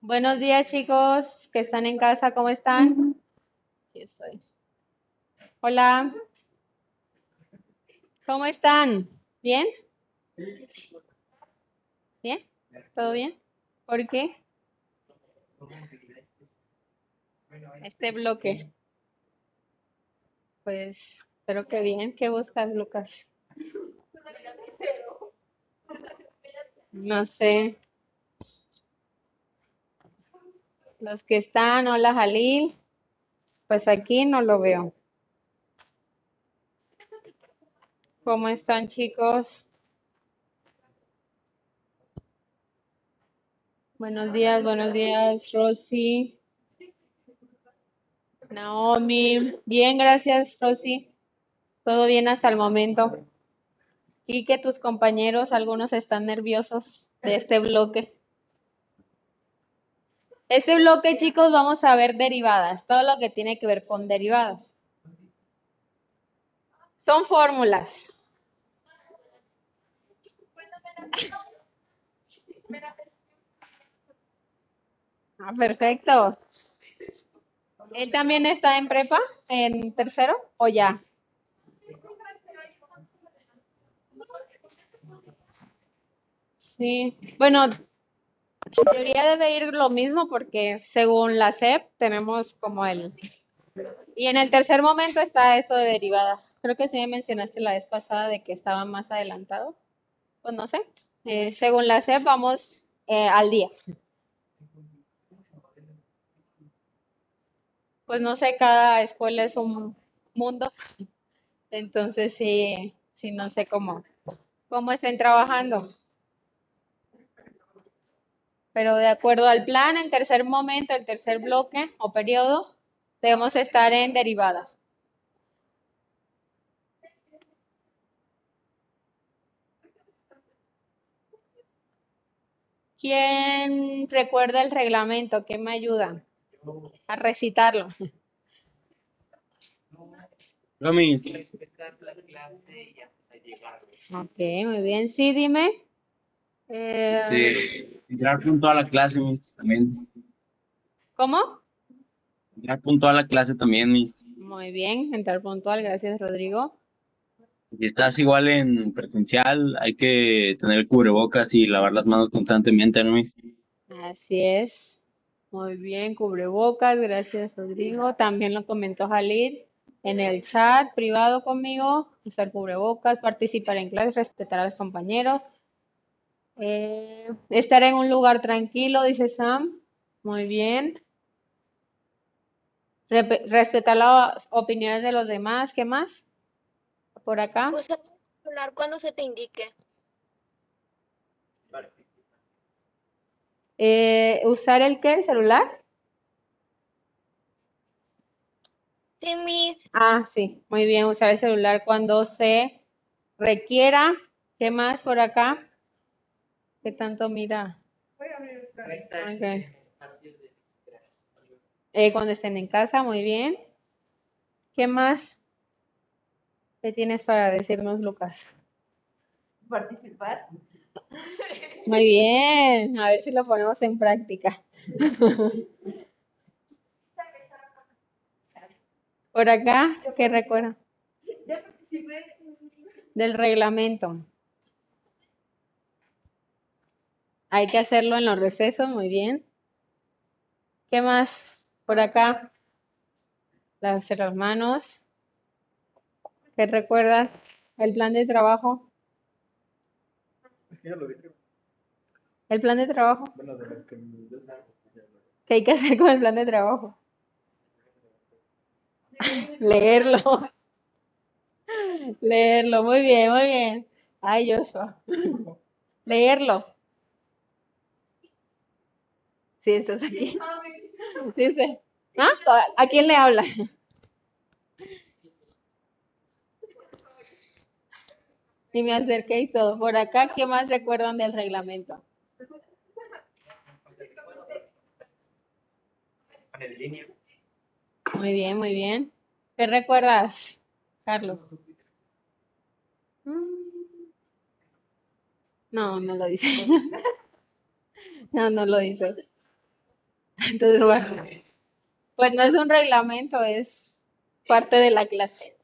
Buenos días, chicos que están en casa, ¿cómo están? Aquí estoy. Hola. ¿Cómo están? ¿Bien? ¿Bien? ¿Todo bien? ¿Por qué? Este bloque. Pues, espero que bien. ¿Qué buscas, Lucas? No sé. Los que están, hola Jalil. Pues aquí no lo veo. ¿Cómo están, chicos? Buenos días, buenos días, Rosy. Naomi. Bien, gracias, Rosy. Todo bien hasta el momento. Y que tus compañeros, algunos están nerviosos de este bloque. Este bloque, chicos, vamos a ver derivadas, todo lo que tiene que ver con derivadas. Son fórmulas. Ah, perfecto. ¿Él también está en prepa, en tercero o ya? Sí, bueno, en teoría debe ir lo mismo porque según la SEP tenemos como el... Y en el tercer momento está esto de derivadas. Creo que sí me mencionaste la vez pasada de que estaba más adelantado. Pues no sé. Eh, según la SEP vamos eh, al día. Pues no sé, cada escuela es un mundo. Entonces sí, sí no sé cómo, cómo estén trabajando pero de acuerdo al plan, el tercer momento, el tercer bloque o periodo, debemos estar en derivadas. ¿Quién recuerda el reglamento? ¿Quién me ayuda a recitarlo? Yo, mis, Ok, muy bien. Sí, dime. Eh, este, entrar puntual a la clase, mis, también. ¿Cómo? Entrar puntual a la clase también, mis. Muy bien, entrar puntual. Gracias, Rodrigo. Si estás igual en presencial, hay que tener cubrebocas y lavar las manos constantemente, ¿no, mis? Así es. Muy bien, cubrebocas. Gracias, Rodrigo. También lo comentó Jalid en el chat privado conmigo. Usar cubrebocas, participar en clases, respetar a los compañeros. Eh, estar en un lugar tranquilo, dice Sam. Muy bien. Respetar las opiniones de los demás. ¿Qué más? Por acá. Usa tu celular cuando se te indique. Eh, ¿usar el qué? ¿El celular? Sí, mis. Ah, sí. Muy bien. Usar el celular cuando se requiera. ¿Qué más por acá? ¿Qué tanto mira? Ok. Eh, cuando estén en casa, muy bien. ¿Qué más? ¿Qué tienes para decirnos, Lucas? participar. Muy bien, a ver si lo ponemos en práctica. Por acá, ¿qué recuerda? Del reglamento. Hay que hacerlo en los recesos, muy bien. ¿Qué más? Por acá. Lavarse las manos. ¿Qué recuerdas? El plan de trabajo. El plan de trabajo. ¿Qué hay que hacer con el plan de trabajo? Leerlo. Leerlo, muy bien, muy bien. Ay, Joshua. Leerlo. Sí, estás aquí. Dice. ¿Ah? ¿A quién le habla? Y me acerqué y todo. Por acá, ¿qué más recuerdan del reglamento? Muy bien, muy bien. ¿Qué recuerdas, Carlos? No, no lo dice. No, no lo dice. Entonces, bueno, pues no es un reglamento, es parte de la clase.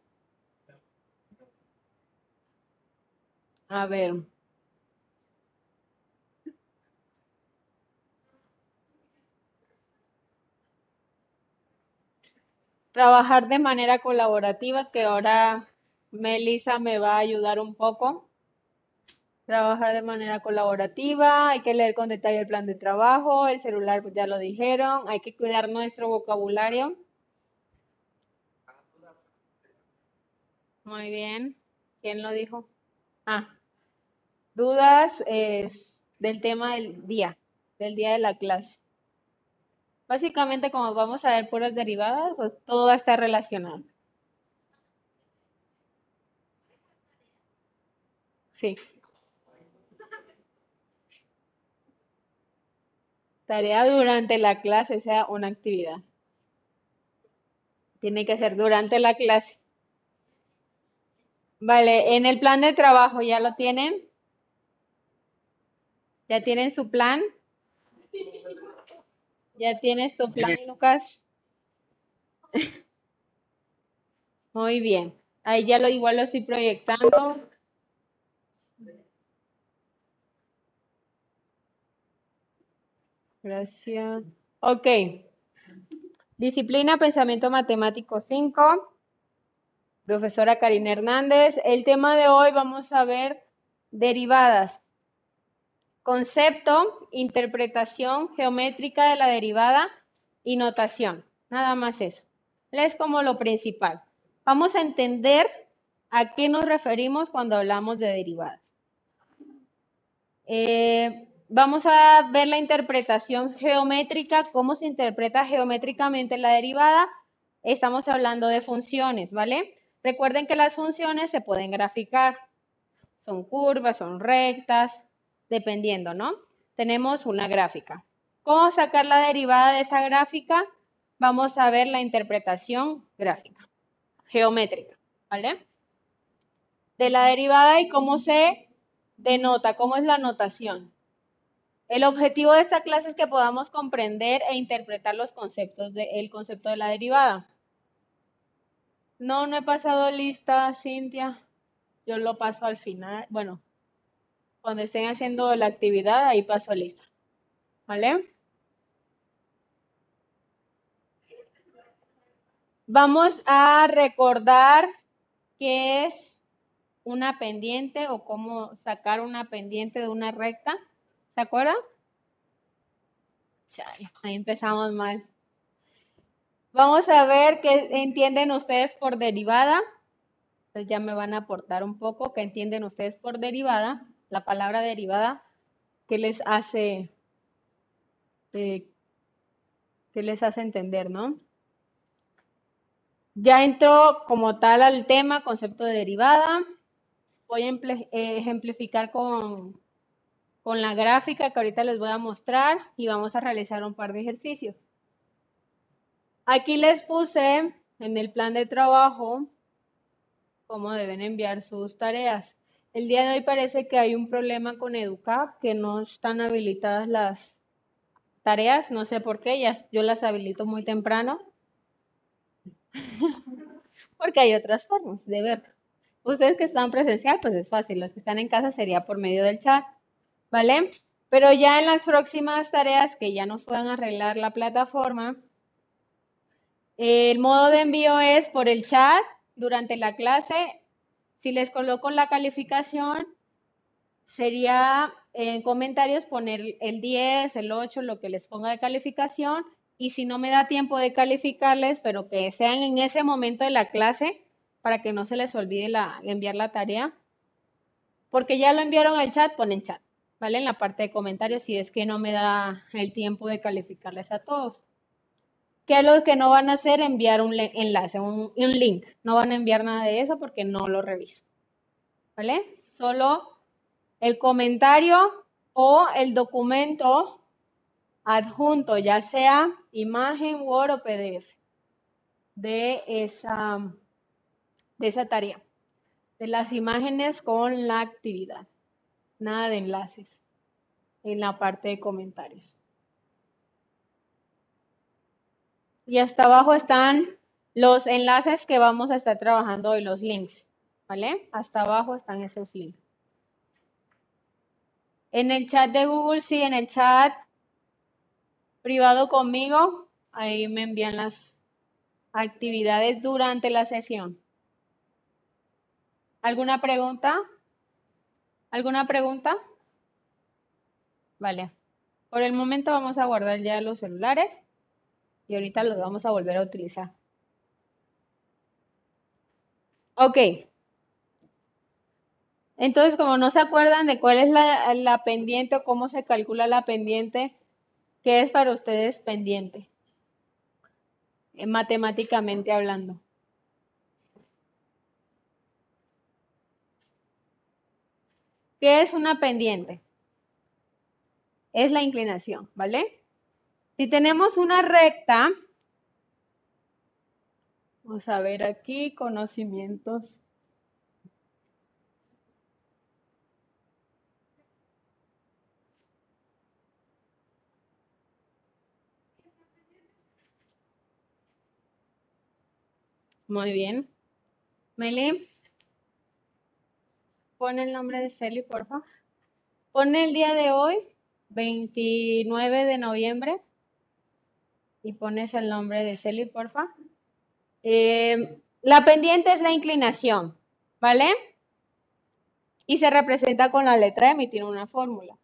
A ver. Trabajar de manera colaborativa, que ahora Melissa me va a ayudar un poco. Trabajar de manera colaborativa, hay que leer con detalle el plan de trabajo, el celular pues ya lo dijeron, hay que cuidar nuestro vocabulario. Muy bien. ¿Quién lo dijo? Ah, dudas del tema del día, del día de la clase. Básicamente, como vamos a ver puras derivadas, pues todo va a estar relacionado. Sí. Tarea durante la clase, sea una actividad. Tiene que ser durante la clase. Vale, en el plan de trabajo, ¿ya lo tienen? ¿Ya tienen su plan? ¿Ya tienes tu plan, Lucas? Muy bien. Ahí ya lo igual lo estoy proyectando. Gracias. Ok. Disciplina Pensamiento Matemático 5. Profesora Karina Hernández. El tema de hoy vamos a ver derivadas. Concepto, interpretación geométrica de la derivada y notación. Nada más eso. Es como lo principal. Vamos a entender a qué nos referimos cuando hablamos de derivadas. Eh, vamos a ver la interpretación geométrica, cómo se interpreta geométricamente la derivada. Estamos hablando de funciones, ¿vale? Recuerden que las funciones se pueden graficar. Son curvas, son rectas, dependiendo, ¿no? tenemos una gráfica. ¿Cómo sacar la derivada de esa gráfica? Vamos a ver la interpretación gráfica, geométrica, ¿vale? De la derivada y cómo se denota, cómo es la notación. El objetivo de esta clase es que podamos comprender e interpretar los conceptos del concepto de la derivada. No, no he pasado lista, Cintia. Yo lo paso al final. Bueno, cuando estén haciendo la actividad, ahí paso lista. ¿Vale? Vamos a recordar qué es una pendiente o cómo sacar una pendiente de una recta. ¿Se acuerdan? Chale, ahí empezamos mal. Vamos a ver qué entienden ustedes por derivada. Entonces ya me van a aportar un poco qué entienden ustedes por derivada. La palabra derivada, ¿qué les hace, eh, qué les hace entender, no? Ya entro como tal al tema, concepto de derivada. Voy a eh, ejemplificar con, con la gráfica que ahorita les voy a mostrar y vamos a realizar un par de ejercicios. Aquí les puse en el plan de trabajo cómo deben enviar sus tareas. El día de hoy parece que hay un problema con EduCap, que no están habilitadas las tareas, no sé por qué, yo las habilito muy temprano. Porque hay otras formas de ver. Ustedes que están presencial, pues es fácil. Los que están en casa sería por medio del chat. ¿Vale? Pero ya en las próximas tareas que ya nos puedan arreglar la plataforma, el modo de envío es por el chat durante la clase. Si les coloco la calificación, sería en comentarios poner el 10, el 8, lo que les ponga de calificación y si no me da tiempo de calificarles, pero que sean en ese momento de la clase para que no se les olvide la, enviar la tarea. Porque ya lo enviaron al chat, ponen chat, ¿vale? En la parte de comentarios si es que no me da el tiempo de calificarles a todos. ¿Qué es lo que no van a hacer? Enviar un enlace, un, un link. No van a enviar nada de eso porque no lo reviso. ¿Vale? Solo el comentario o el documento adjunto, ya sea imagen, Word o PDF, de esa, de esa tarea, de las imágenes con la actividad. Nada de enlaces en la parte de comentarios. Y hasta abajo están los enlaces que vamos a estar trabajando hoy, los links. ¿Vale? Hasta abajo están esos links. En el chat de Google, sí, en el chat privado conmigo, ahí me envían las actividades durante la sesión. ¿Alguna pregunta? ¿Alguna pregunta? Vale. Por el momento vamos a guardar ya los celulares y ahorita los vamos a volver a utilizar. Ok. Entonces, como no se acuerdan de cuál es la, la pendiente o cómo se calcula la pendiente, ¿Qué es para ustedes pendiente? Eh, matemáticamente hablando. ¿Qué es una pendiente? Es la inclinación, ¿vale? Si tenemos una recta, vamos a ver aquí conocimientos Muy bien. Meli, pon el nombre de Celi, por favor. Pon el día de hoy, 29 de noviembre, y pones el nombre de Celi, por favor. Eh, la pendiente es la inclinación, ¿vale? Y se representa con la letra M y tiene una fórmula.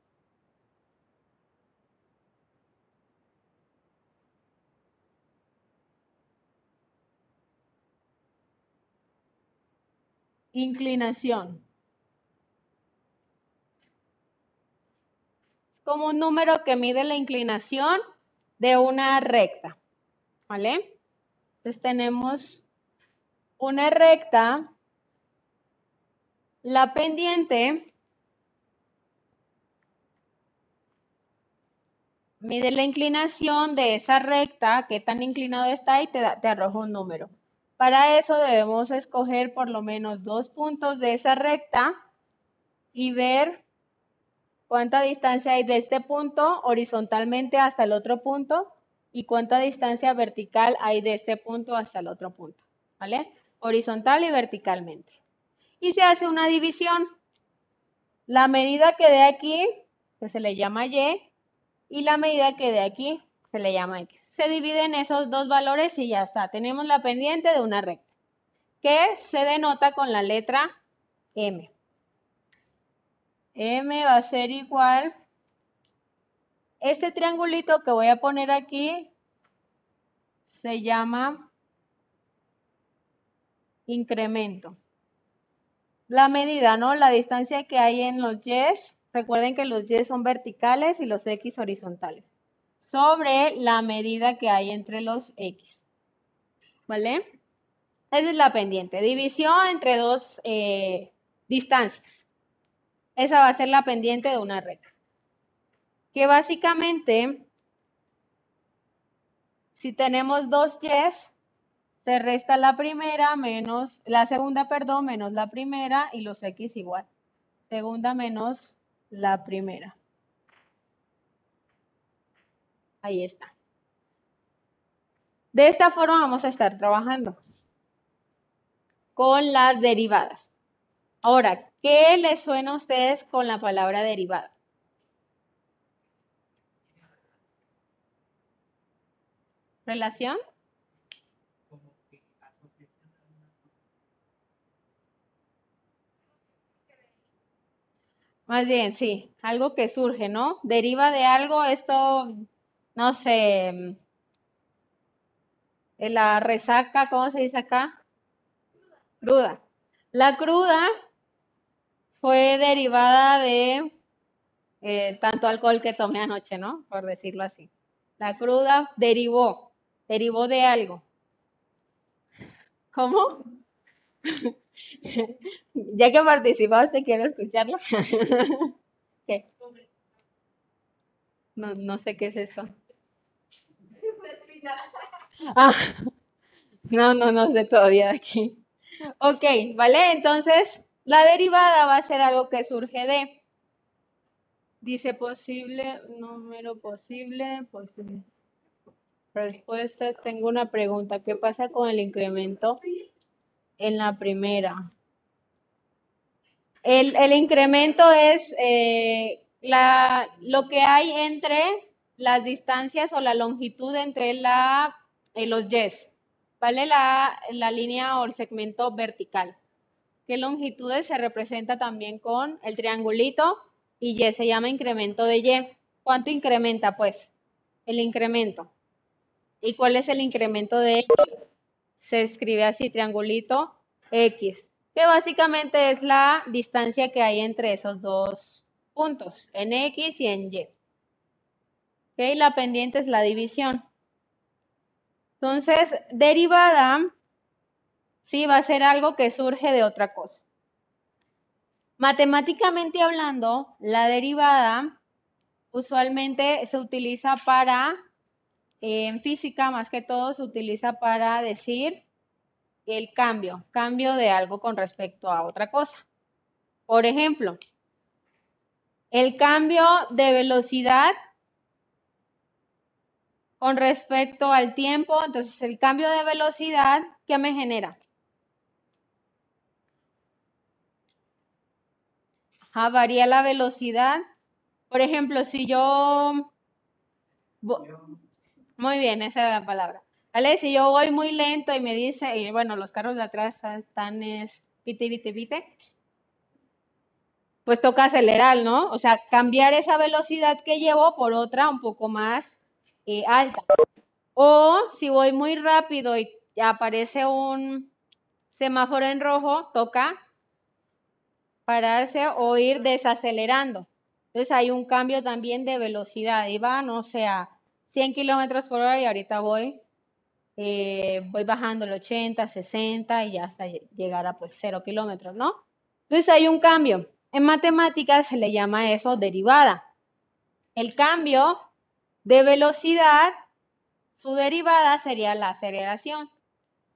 Inclinación. Como un número que mide la inclinación de una recta. ¿Vale? Entonces tenemos una recta, la pendiente mide la inclinación de esa recta, qué tan inclinado está y te, te arroja un número. Para eso debemos escoger por lo menos dos puntos de esa recta y ver cuánta distancia hay de este punto horizontalmente hasta el otro punto y cuánta distancia vertical hay de este punto hasta el otro punto, ¿vale? Horizontal y verticalmente. Y se hace una división. La medida que dé aquí, que se le llama Y, y la medida que dé aquí, se le llama X. Se dividen esos dos valores y ya está. Tenemos la pendiente de una recta, que se denota con la letra M. M va a ser igual. Este triangulito que voy a poner aquí se llama incremento. La medida, ¿no? La distancia que hay en los Y's. Recuerden que los Y son verticales y los X horizontales. Sobre la medida que hay entre los X. ¿Vale? Esa es la pendiente. División entre dos eh, distancias. Esa va a ser la pendiente de una recta. Que básicamente, si tenemos dos Y's, se resta la primera menos, la segunda, perdón, menos la primera y los X igual. Segunda menos la primera. Ahí está. De esta forma vamos a estar trabajando con las derivadas. Ahora, ¿qué les suena a ustedes con la palabra derivada? ¿Relación? Más bien, sí, algo que surge, ¿no? Deriva de algo, esto, no sé, mm, la resaca, ¿cómo se dice acá? Cruda. La cruda fue derivada de eh, tanto alcohol que tomé anoche, ¿no? Por decirlo así. La cruda derivó, derivó de algo. ¿Cómo? Ya que participaste, quiero escucharlo. ¿Qué? No, no sé qué es eso. Ah, no, no, no sé todavía aquí. Ok, ¿vale? Entonces, la derivada va a ser algo que surge de. Dice posible, número posible, posible. Respuesta, tengo una pregunta. ¿Qué pasa con el incremento en la primera? El, el incremento es eh, la, lo que hay entre las distancias o la longitud entre la, eh, los Ys, ¿vale? La, la línea o el segmento vertical. ¿Qué longitudes se representa también con el triangulito? Y Y se llama incremento de Y. ¿Cuánto incrementa, pues? El incremento. ¿Y cuál es el incremento de X? Se escribe así, triangulito X, que básicamente es la distancia que hay entre esos dos puntos, en X y en Y. ¿Ok? La pendiente es la división. Entonces, derivada, sí, va a ser algo que surge de otra cosa. Matemáticamente hablando, la derivada usualmente se utiliza para, eh, en física más que todo, se utiliza para decir el cambio, cambio de algo con respecto a otra cosa. Por ejemplo, el cambio de velocidad con respecto al tiempo, entonces el cambio de velocidad, ¿qué me genera? Varía la velocidad. Por ejemplo, si yo... Muy bien, esa era la palabra. ¿Vale? Si yo voy muy lento y me dice, bueno, los carros de atrás están es pite, pite, pite, pues toca acelerar, ¿no? O sea, cambiar esa velocidad que llevo por otra un poco más eh, alta. O si voy muy rápido y aparece un semáforo en rojo, toca pararse o ir desacelerando. Entonces hay un cambio también de velocidad. Iba, no sé, a 100 kilómetros por hora y ahorita voy, eh, voy bajando el 80, 60 y hasta llegar a pues 0 kilómetros, ¿no? Entonces hay un cambio. En matemáticas se le llama eso derivada. El cambio de velocidad, su derivada sería la aceleración.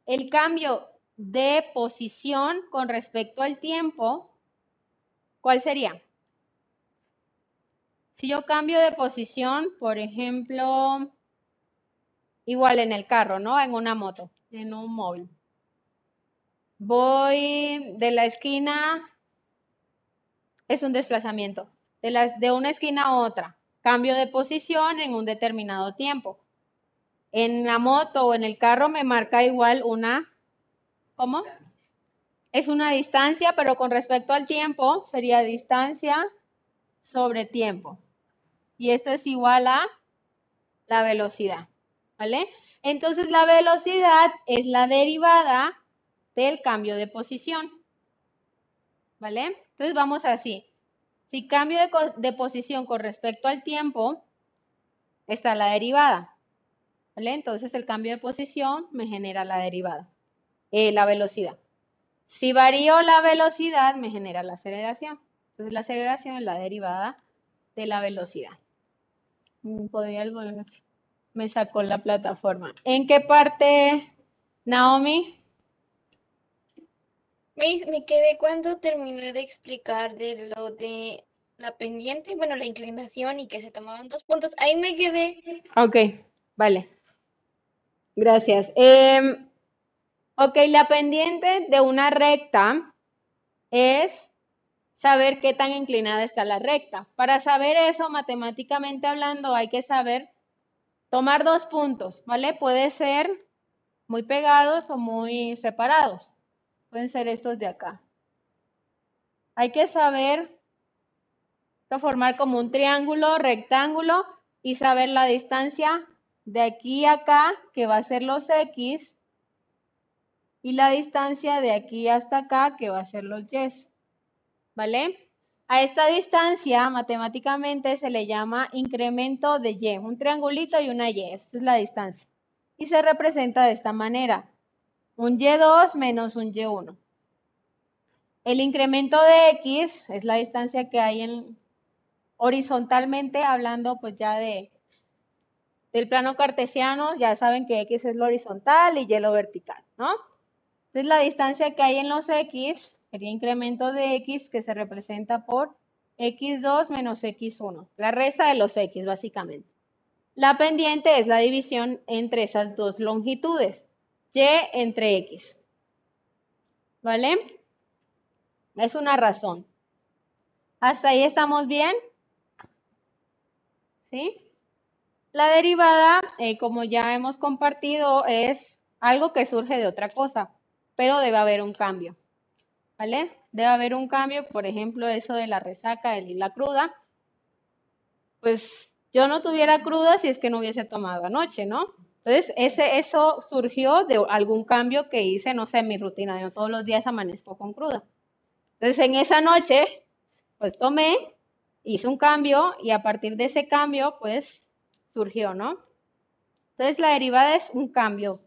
El cambio de posición con respecto al tiempo, ¿cuál sería? Si yo cambio de posición, por ejemplo, igual en el carro, ¿no? En una moto, en un móvil. Voy de la esquina, es un desplazamiento, de, una esquina a otra. Cambio de posición en un determinado tiempo. En la moto o en el carro me marca igual una, ¿cómo? Es una distancia, pero con respecto al tiempo sería distancia sobre tiempo. Y esto es igual a la velocidad, ¿vale? Entonces la velocidad es la derivada del cambio de posición, ¿vale? Entonces vamos así. Si cambio de, posición con respecto al tiempo, está la derivada. ¿Vale? Entonces el cambio de posición me genera la derivada, eh, la velocidad. Si varío la velocidad, me genera la aceleración. Entonces la aceleración es la derivada de la velocidad. Mm, podría me sacó la plataforma. ¿En qué parte, Naomi? Me, quedé cuando terminé de explicar de lo de la pendiente, bueno, la inclinación y que se tomaban dos puntos. Ahí me quedé. Ok, vale. Gracias. Em, ok, la pendiente de una recta es saber qué tan inclinada está la recta. Para saber eso, matemáticamente hablando, hay que saber tomar dos puntos, ¿vale? Puede ser muy pegados o muy separados. Pueden ser estos de acá. Hay que saber formar como un triángulo, rectángulo y saber la distancia de aquí a acá, que va a ser los X, y la distancia de aquí hasta acá, que va a ser los Y. ¿Vale? A esta distancia, matemáticamente, se le llama incremento de Y, un triangulito y una Y. Esta es la distancia. Y se representa de esta manera un y2 menos un y1. El incremento de x es la distancia que hay en, horizontalmente hablando pues ya de del plano cartesiano, ya saben que x es lo horizontal y y lo vertical, ¿no? Entonces la distancia que hay en los x sería incremento de x que se representa por x2 menos x1, la resta de los x básicamente. La pendiente es la división entre esas dos longitudes y entre x. ¿Vale? Es una razón. ¿Hasta ahí estamos bien? ¿Sí? La derivada, eh, como ya hemos compartido, es algo que surge de otra cosa, pero debe haber un cambio. ¿Vale? Debe haber un cambio, por ejemplo, eso de la resaca y la cruda. Pues yo no tuviera cruda si es que no hubiese tomado anoche, ¿no? Entonces, ese, eso surgió de algún cambio que hice, no sé, en mi rutina. Yo todos los días amanezco con cruda. Entonces, en esa noche, pues tomé, hice un cambio y a partir de ese cambio, pues surgió, ¿no? Entonces, la derivada es un cambio.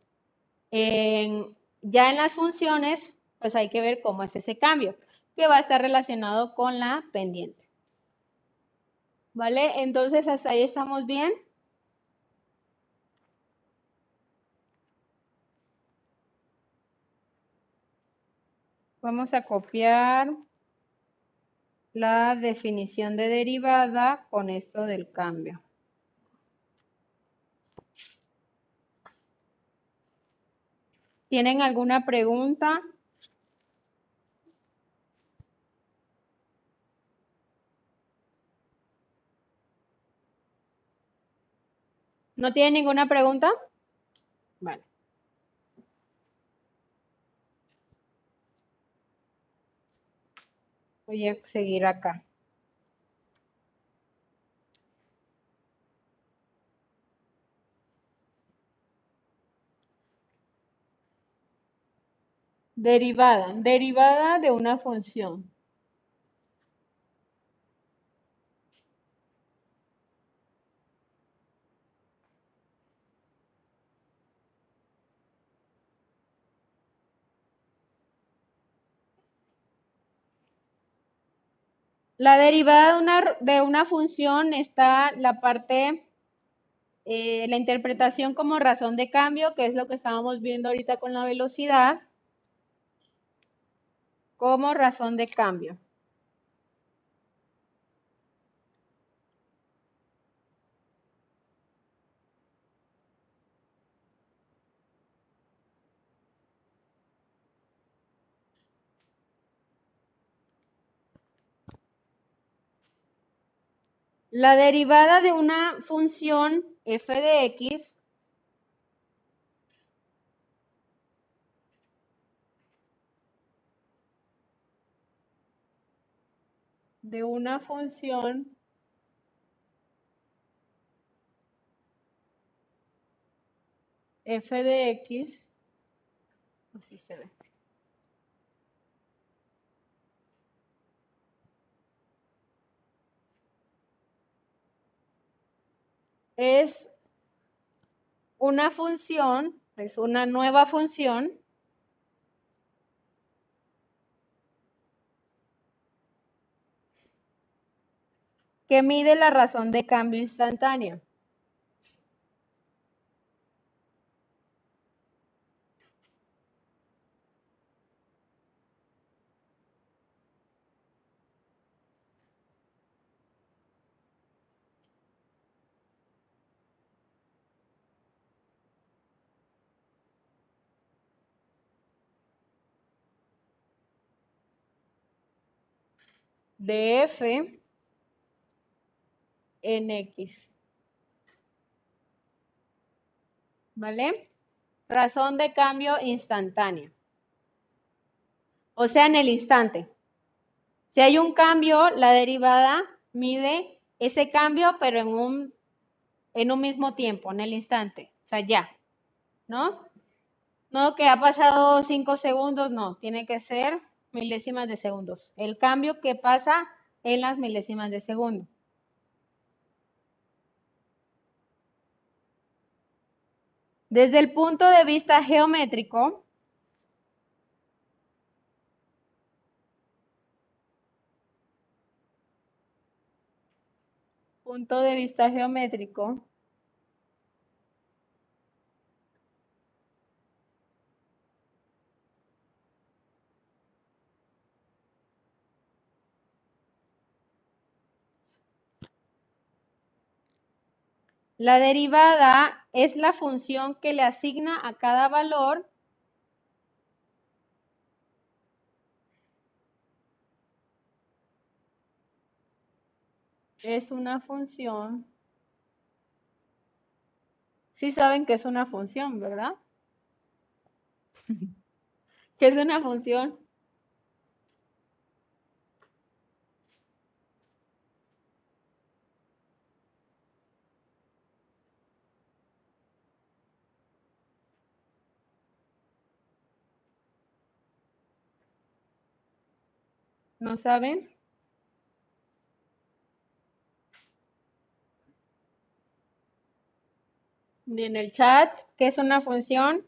Ya en las funciones, pues hay que ver cómo es ese cambio, que va a estar relacionado con la pendiente. ¿Vale? Entonces, hasta ahí estamos bien. Vamos a copiar la definición de derivada con esto del cambio. ¿Tienen alguna pregunta? ¿No tienen ninguna pregunta? Vale. Voy a seguir acá. Derivada. Derivada de una función. La derivada de una, de una función está la parte eh, la interpretación como razón de cambio, que es lo que estábamos viendo ahorita con la velocidad, como razón de cambio. La derivada de una función f de x de una función f de x, así se ve. Es una función, es una nueva función que mide la razón de cambio instantánea. de en x. ¿Vale? Razón de cambio instantánea. O sea, en el instante. Si hay un cambio, la derivada mide ese cambio, pero en un, en un mismo tiempo, en el instante. O sea, ya. ¿No? No que ha pasado cinco segundos, no. Tiene que ser milésimas de segundos. El cambio que pasa en las milésimas de segundo. Desde el punto de vista geométrico, punto de vista geométrico, La derivada es la función que le asigna a cada valor es una función. Sí saben que es una función, ¿verdad? ¿Qué es una función? ¿No saben? Ni en el chat, ¿qué es una función?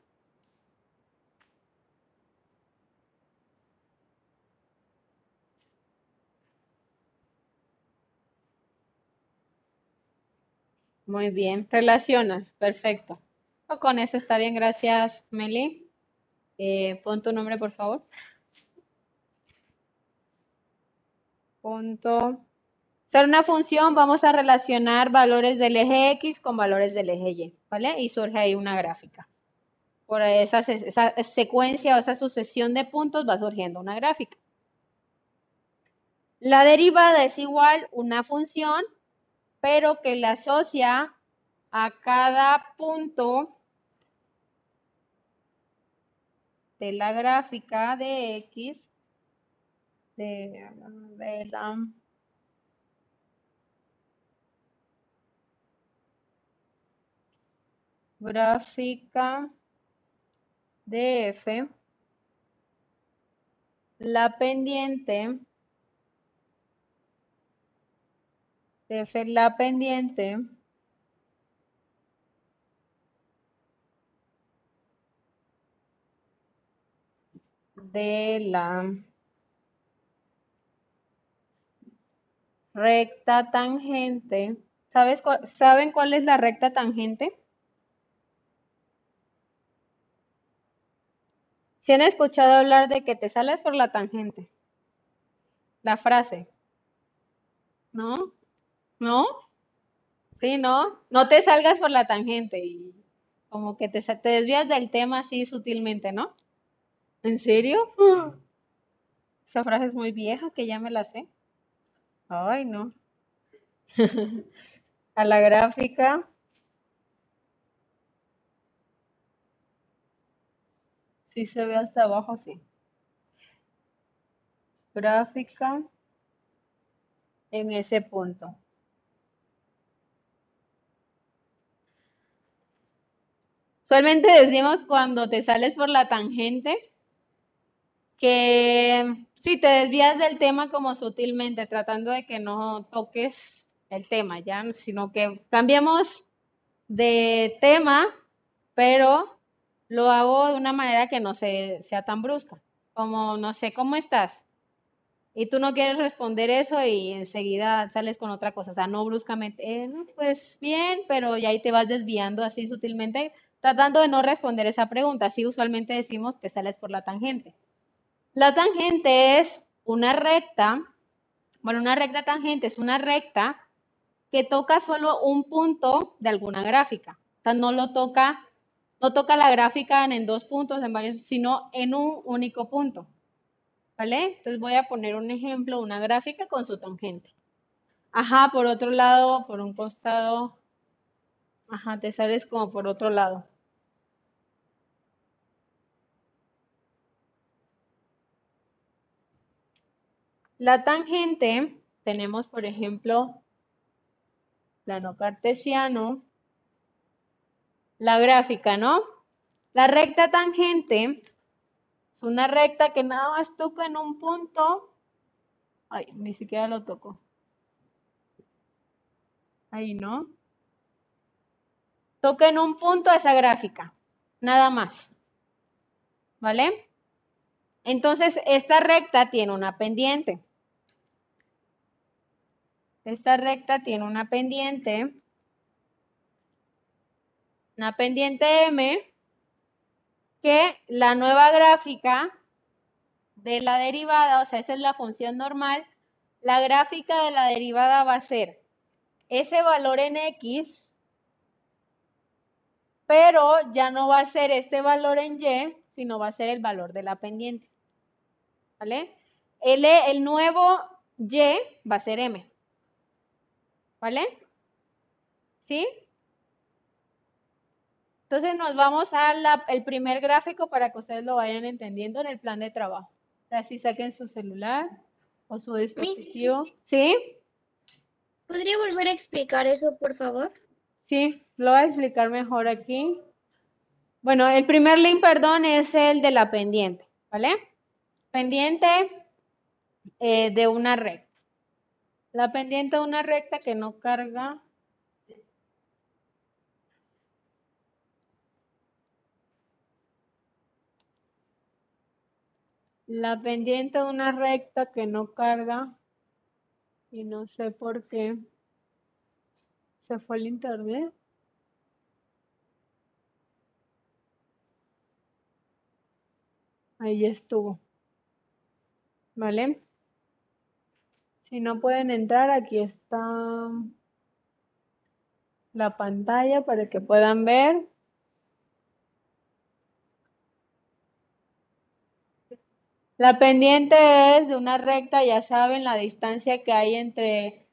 Muy bien, relaciona, perfecto. O con eso está bien, gracias, Meli. Eh, pon tu nombre, por favor. Punto. Ser una función, vamos a relacionar valores del eje X con valores del eje Y, ¿vale? Y surge ahí una gráfica. Por esa, secuencia o esa sucesión de puntos va surgiendo una gráfica. La derivada es igual una función, pero que le asocia a cada punto de la gráfica de X de, de la gráfica de F, la pendiente de la pendiente de la recta tangente ¿Sabes ¿Saben cuál es la recta tangente? Si han escuchado hablar de que te sales por la tangente. La frase. ¿No? ¿No? Sí, ¿no? No te salgas por la tangente y como que te, te desvías del tema así sutilmente, ¿no? ¿En serio? Esa frase es muy vieja que ya me la sé. Ay, no. A la gráfica. Sí se ve hasta abajo, sí. Gráfica en ese punto. Usualmente decimos cuando te sales por la tangente que si te desvías del tema como sutilmente, tratando de que no toques el tema, ya, sino que cambiemos de tema, pero lo hago de una manera que no se- sea tan brusca, como no sé, ¿cómo estás? Y tú no quieres responder eso y enseguida sales con otra cosa, o sea, no bruscamente, "Eh, pues bien, pero ya ahí te vas desviando así sutilmente, tratando de no responder esa pregunta. Así usualmente decimos que sales por la tangente. La tangente es una recta, bueno, una recta tangente es una recta que toca solo un punto de alguna gráfica. O sea, no lo toca, no toca la gráfica en, dos puntos, en varios, sino en un único punto. ¿Vale? Entonces voy a poner un ejemplo, una gráfica con su tangente. Ajá, por otro lado, por un costado. Ajá, te sales como por otro lado. La tangente, tenemos por ejemplo plano cartesiano, la gráfica, ¿no? La recta tangente es una recta que nada más toca en un punto. Ay, ni siquiera lo toco. Ahí, ¿no? Toca en un punto esa gráfica, nada más. ¿Vale? Entonces, esta recta tiene una pendiente. Esta recta tiene una pendiente. Una pendiente M que la nueva gráfica de la derivada, o sea, esa es la función normal, la gráfica de la derivada va a ser ese valor en X, pero ya no va a ser este valor en Y, sino va a ser el valor de la pendiente. ¿Vale? El, el nuevo Y va a ser M. ¿Vale? ¿Sí? Entonces nos vamos al primer gráfico para que ustedes lo vayan entendiendo en el plan de trabajo. Así saquen su celular o su dispositivo. ¿Sí? ¿Podría volver a explicar eso, por favor? Sí, lo voy a explicar mejor aquí. Bueno, el primer link, perdón, es el de la pendiente, ¿vale? Pendiente eh, de una recta. La pendiente de una recta que no carga. La pendiente de una recta que no carga. Y no sé por qué. Se fue el internet. Ahí estuvo. ¿Vale? Si no pueden entrar, aquí está la pantalla para que puedan ver. La pendiente es de una recta, ya saben, la distancia que hay entre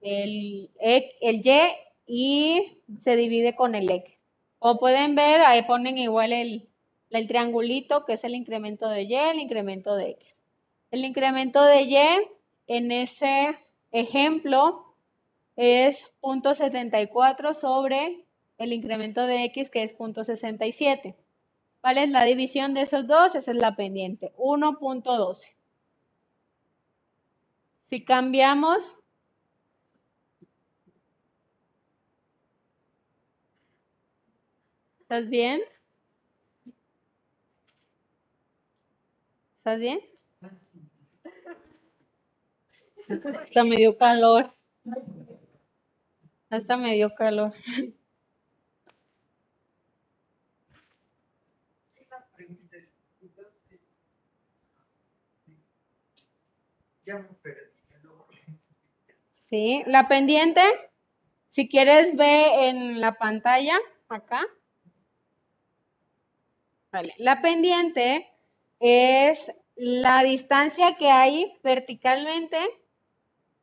el, el Y y se divide con el X. Como pueden ver, ahí ponen igual el, el triangulito, que es el incremento de Y, el incremento de X. El incremento de Y en ese ejemplo es 0.74 sobre el incremento de X, que es 0.67. ¿Cuál es la división de esos dos? Esa es la pendiente, 1.12. Si cambiamos ¿Estás bien? ¿Estás bien? Calor. Hasta me dio calor. Ya me perdí. ¿no? Sí, la pendiente, si quieres ve en la pantalla, acá. Vale, la pendiente es la distancia que hay verticalmente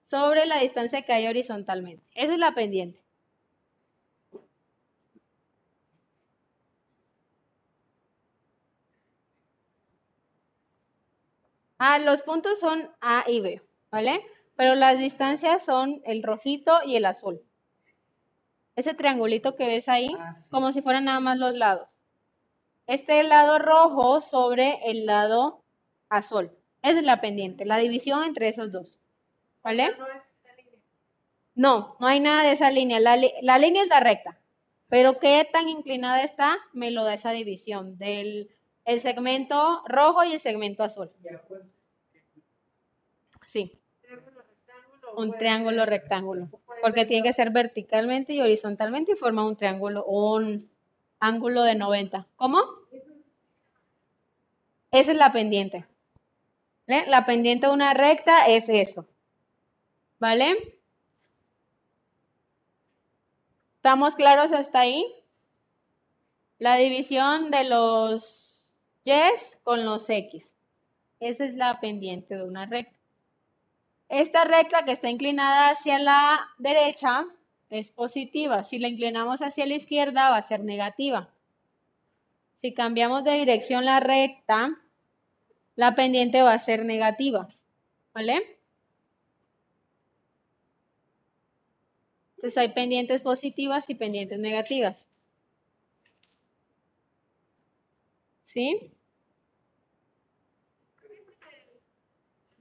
sobre la distancia que hay horizontalmente. Esa es la pendiente. Ah, los puntos son A y B, ¿vale? Pero las distancias son el rojito y el azul. Ese triangulito que ves ahí, Ah, sí. como si fueran nada más los lados. Este lado rojo sobre el lado azul. Esa es la pendiente, la división entre esos dos. ¿Vale? No, no hay nada de esa línea. La, la línea es la recta. Pero qué tan inclinada está, me lo da esa división del el segmento rojo y el segmento azul. Ya pues. Sí, Triángulo un triángulo rectángulo. Porque tiene que ser verticalmente y horizontalmente y forma un triángulo, un ángulo de 90. ¿Cómo? Esa es la pendiente. La pendiente de una recta es eso. ¿Vale? ¿Estamos claros hasta ahí? La división de los y con los x. Esa es la pendiente de una recta. Esta recta que está inclinada hacia la derecha es positiva. Si la inclinamos hacia la izquierda va a ser negativa. Si cambiamos de dirección la recta, la pendiente va a ser negativa. ¿Vale? Entonces hay pendientes positivas y pendientes negativas. ¿Sí?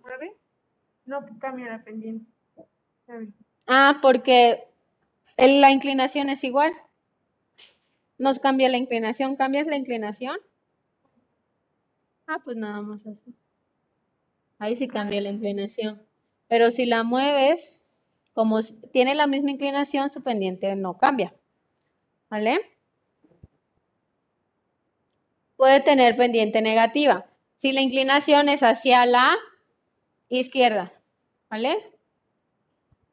¿Mueve? No, cambia la pendiente. Ah, porque la inclinación es igual. Nos cambia la inclinación. ¿Cambias la inclinación? Ah, pues nada más así. Ahí sí cambia la inclinación. Pero si la mueves, como tiene la misma inclinación, su pendiente no cambia. ¿Vale? Puede tener pendiente negativa. Si la inclinación es hacia la izquierda. ¿Vale?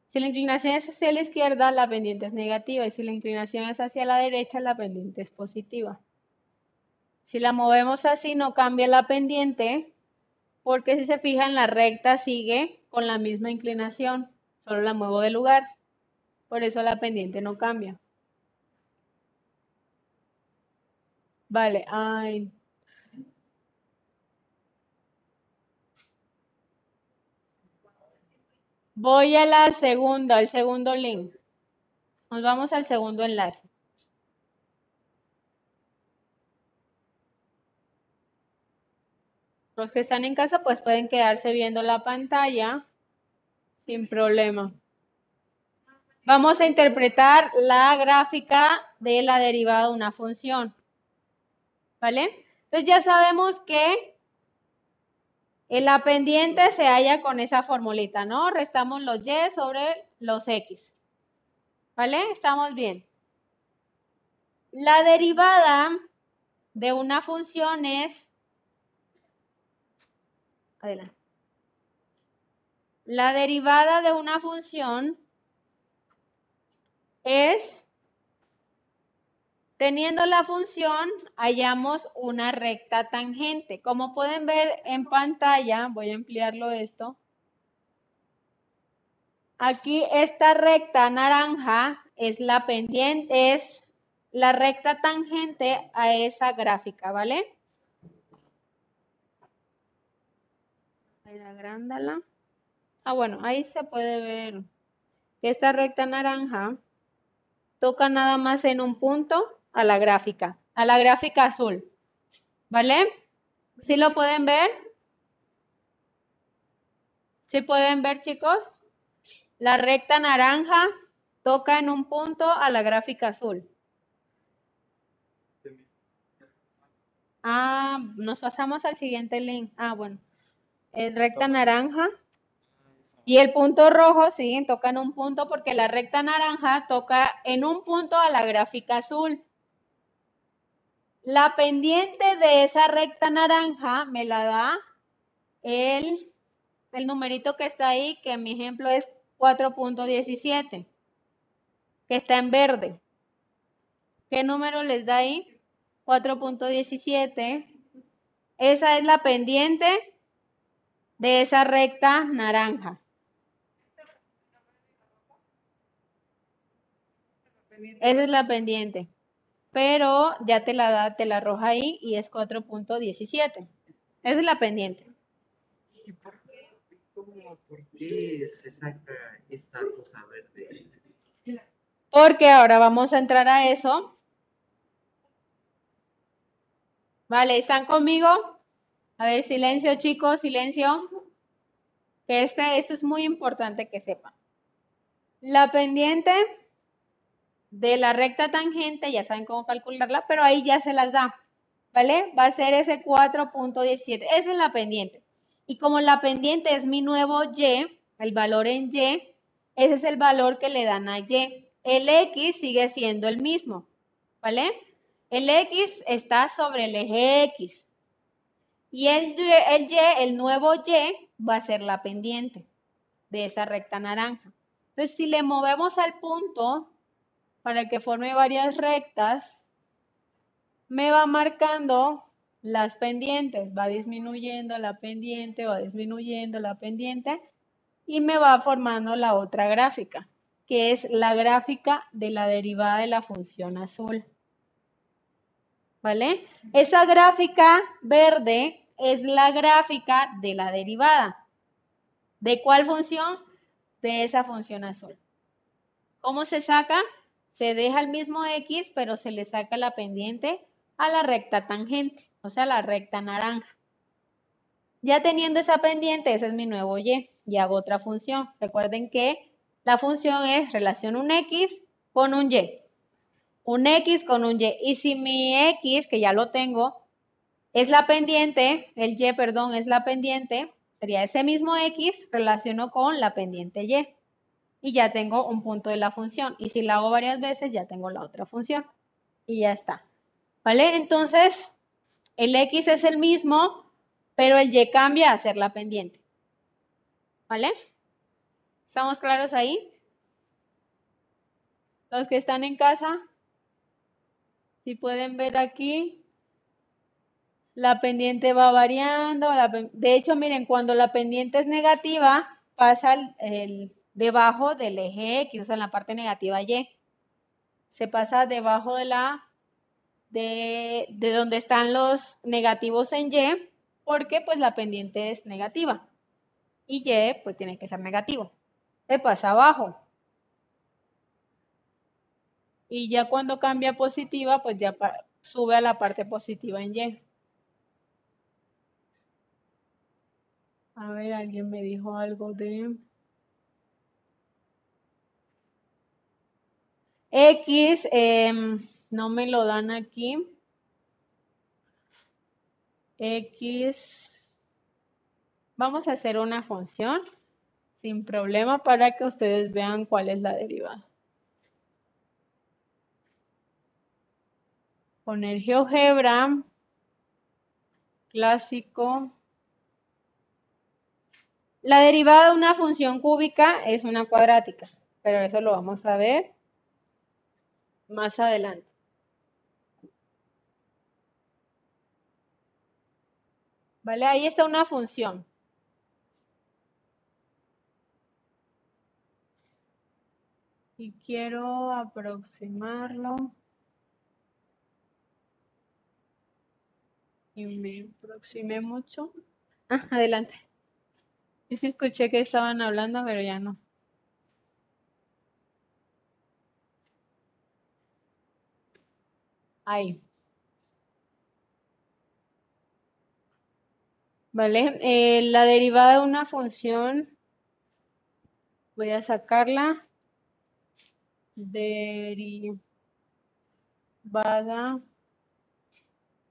Si la inclinación es hacia la izquierda, la pendiente es negativa. Y si la inclinación es hacia la derecha, la pendiente es positiva. Si la movemos así, no cambia la pendiente, porque si se fijan, la recta sigue con la misma inclinación. Solo la muevo de lugar. Por eso la pendiente no cambia. Vale, ay. Voy a la segunda, al segundo link. Nos vamos al segundo enlace. Los que están en casa pues pueden quedarse viendo la pantalla sin problema. Vamos a interpretar la gráfica de la derivada de una función. ¿Vale? Entonces ya sabemos que la pendiente se halla con esa formulita, ¿no? Restamos los y sobre los x. ¿Vale? Estamos bien. La derivada de una función es... Adelante. La derivada de una función es, teniendo la función, hallamos una recta tangente. Como pueden ver en pantalla, voy a ampliarlo esto. Aquí esta recta naranja es la pendiente, es la recta tangente a esa gráfica, ¿vale? Agrándala. Ah, bueno, ahí se puede ver que esta recta naranja toca nada más en un punto a la gráfica, a la gráfica azul. ¿Vale? ¿Sí lo pueden ver? ¿Sí pueden ver, chicos? La recta naranja toca en un punto a la gráfica azul. Ah, nos pasamos al siguiente link. Ah, bueno. Es recta naranja Y el punto rojo, sí, toca en un punto porque la recta naranja toca en un punto a la gráfica azul. La pendiente de esa recta naranja me la da el, el numerito que está ahí, que mi ejemplo es 4.17, que está en verde. ¿Qué número les da ahí? 4.17. Esa es la pendiente de esa recta naranja. Esa es la pendiente. Pero ya te la da, te la arroja ahí y es 4.17. Esa es la pendiente. ¿Y por qué, cómo, por qué se saca esta cosa verde? Porque ahora vamos a entrar a eso. Vale, ¿están conmigo? A ver, silencio, chicos, silencio. Este, esto es muy importante que sepan. La pendiente de la recta tangente, ya saben cómo calcularla, pero ahí ya se las da, ¿vale? Va a ser ese 4.17, esa es la pendiente. Y como la pendiente es mi nuevo y, el valor en y, ese es el valor que le dan a y. El x sigue siendo el mismo, ¿vale? El x está sobre el eje x. Y el y, el y, el nuevo y, va a ser la pendiente de esa recta naranja. Entonces, si le movemos al punto, para que forme varias rectas, me va marcando las pendientes, va disminuyendo la pendiente, va disminuyendo la pendiente y me va formando la otra gráfica, que es la gráfica de la derivada de la función azul. ¿Vale? Esa gráfica verde es la gráfica de la derivada. ¿De cuál función? De esa función azul. ¿Cómo se saca? Se deja el mismo X, pero se le saca la pendiente a la recta tangente, o sea, la recta naranja. Ya teniendo esa pendiente, ese es mi nuevo Y, y hago otra función. Recuerden que la función es relación un X con un Y. Un X con un Y. Y si mi X, que ya lo tengo, es la pendiente, el Y, perdón, es la pendiente, sería ese mismo X relaciono con la pendiente Y y ya tengo un punto de la función. Y si la hago varias veces, ya tengo la otra función. Y ya está. ¿Vale? Entonces, el x es el mismo, pero el y cambia a ser la pendiente. ¿Vale? ¿Estamos claros ahí? Los que están en casa, si pueden ver aquí, la pendiente va variando. de hecho, miren, cuando la pendiente es negativa, pasa el debajo del eje X, o sea, en la parte negativa Y. Se pasa debajo de la de, de donde están los negativos en Y, porque pues la pendiente es negativa. Y Y pues tiene que ser negativo. Se pasa abajo. Y ya cuando cambia positiva, pues ya sube a la parte positiva en Y. A ver, alguien me dijo algo de... X, em, no me lo dan aquí. X, vamos a hacer una función sin problema para que ustedes vean cuál es la derivada. Poner GeoGebra, clásico. La derivada de una función cúbica es una cuadrática, pero eso lo vamos a ver más adelante. ¿Vale? Ahí está una función. Y quiero aproximarlo. Y me aproximé mucho. Ah, adelante. Yo sí escuché que estaban hablando, pero ya no. Ahí. ¿Vale? Eh, la derivada de una función, voy a sacarla. Derivada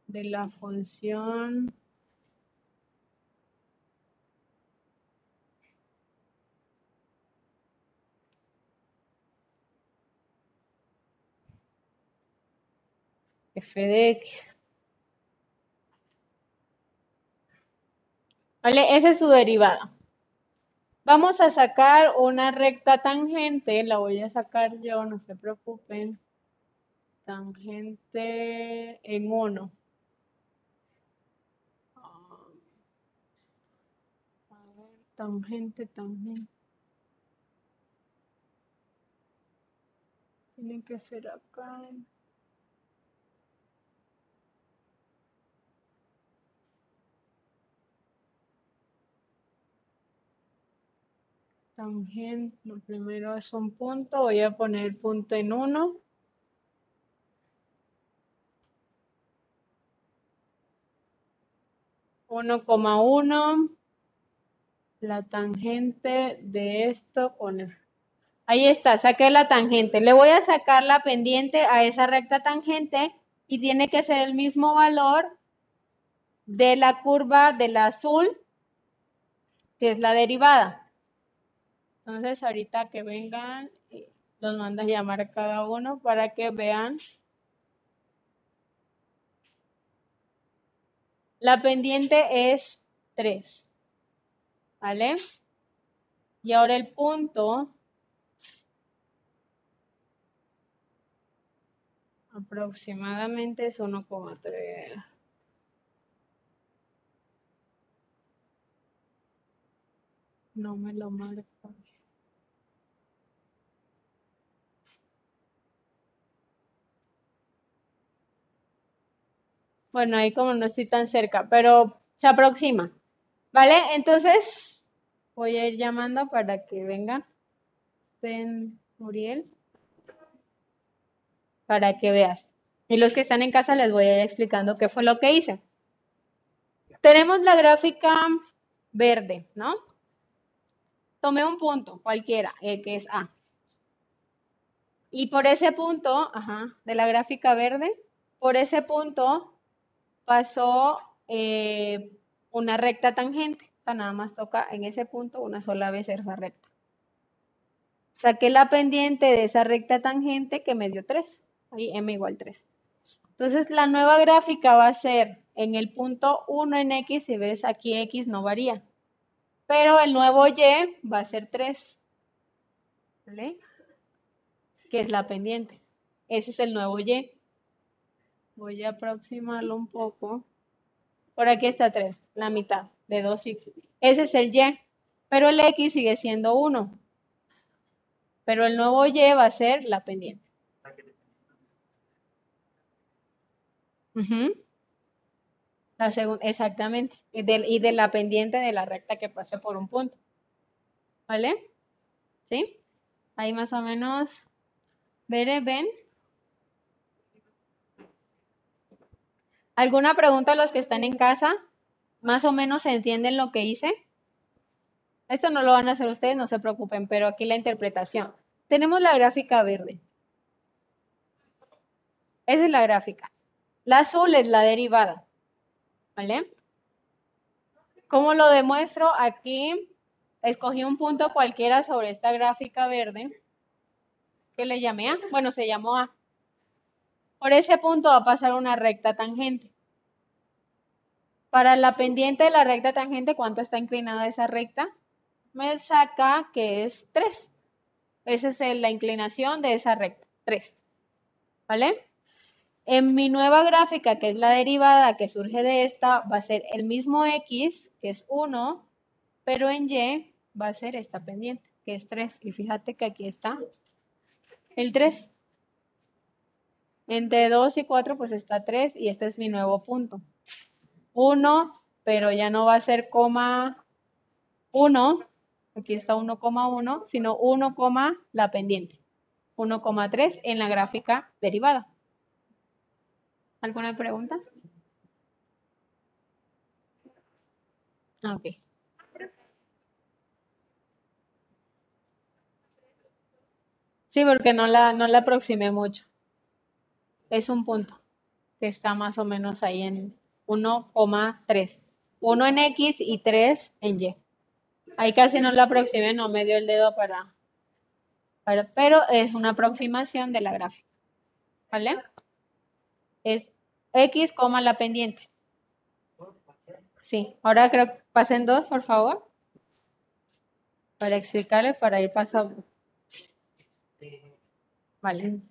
de la función f de x. ¿Vale? Esa es su derivada. Vamos a sacar una recta tangente, la voy a sacar yo, no se preocupen. Tangente en 1. A ver, tangente, tangente. Tiene que ser acá. Tangente, lo primero es un punto, voy a poner el punto en 1. Uno coma uno, la tangente de esto con Ahí está, saqué la tangente. Le voy a sacar la pendiente a esa recta tangente y tiene que ser el mismo valor de la curva del azul, que es la derivada. Entonces, ahorita que vengan, los mandas llamar a cada uno para que vean. La pendiente es 3. ¿Vale? Y ahora el punto Aproximadamente es 1,3. No me lo marca. Bueno, ahí como no estoy tan cerca, pero se aproxima. ¿Vale? Entonces, voy a ir llamando para que vengan. Ven, Muriel para que veas. Y los que están en casa les voy a ir explicando qué fue lo que hice. Tenemos la gráfica verde, ¿no? Tomé un punto, cualquiera, el que es A. Y por ese punto, ajá, de la gráfica verde, por ese punto pasó eh, una recta tangente. O sea, nada más toca en ese punto una sola vez esa recta. Saqué la pendiente de esa recta tangente que me dio 3 ahí m igual 3. Entonces la nueva gráfica va a ser en el punto 1 en x, si ves aquí x no varía. Pero el nuevo y va a ser 3. ¿Vale? Que es la pendiente. Ese es el nuevo y. Voy a aproximarlo un poco. Por aquí está 3, la mitad de 2 y... Ese es el y. Pero el x sigue siendo 1. Pero el nuevo y va a ser la pendiente. La exactamente. Y de, la pendiente de la recta que pase por un punto. ¿Vale? ¿Sí? Ahí más o menos. ¿Ven? ¿Ven? ¿Alguna pregunta a los que están en casa? ¿Más o menos entienden lo que hice? Esto no lo van a hacer ustedes, no se preocupen, pero aquí la interpretación. Tenemos la gráfica verde. Esa es la gráfica. La azul es la derivada. ¿Vale? ¿Cómo lo demuestro? Aquí escogí un punto cualquiera sobre esta gráfica verde. ¿Qué le llamé A? Bueno, se llamó A. Por ese punto va a pasar una recta tangente. Para la pendiente de la recta tangente, ¿cuánto está inclinada esa recta? Me saca que es 3. Esa es la inclinación de esa recta, 3. ¿Vale? En mi nueva gráfica, que es la derivada que surge de esta, va a ser el mismo x, que es 1, pero en y va a ser esta pendiente, que es 3. Y fíjate que aquí está el 3. Entre 2 y 4 pues está 3 y este es mi nuevo punto. 1, pero ya no va a ser coma 1, aquí está 1,1, sino 1, la pendiente. 1,3 en la gráfica derivada. ¿Alguna pregunta? Ok. Sí, porque no la, no la aproximé mucho. Es un punto que está más o menos ahí en 1,3. 1 en X y 3 en Y. Ahí casi no la aproximé, no me dio el dedo para, pero es una aproximación de la gráfica. ¿Vale? Es x, la pendiente. Sí, ahora creo que pasen dos, por favor. Para explicarles, para ir. Este, Vale.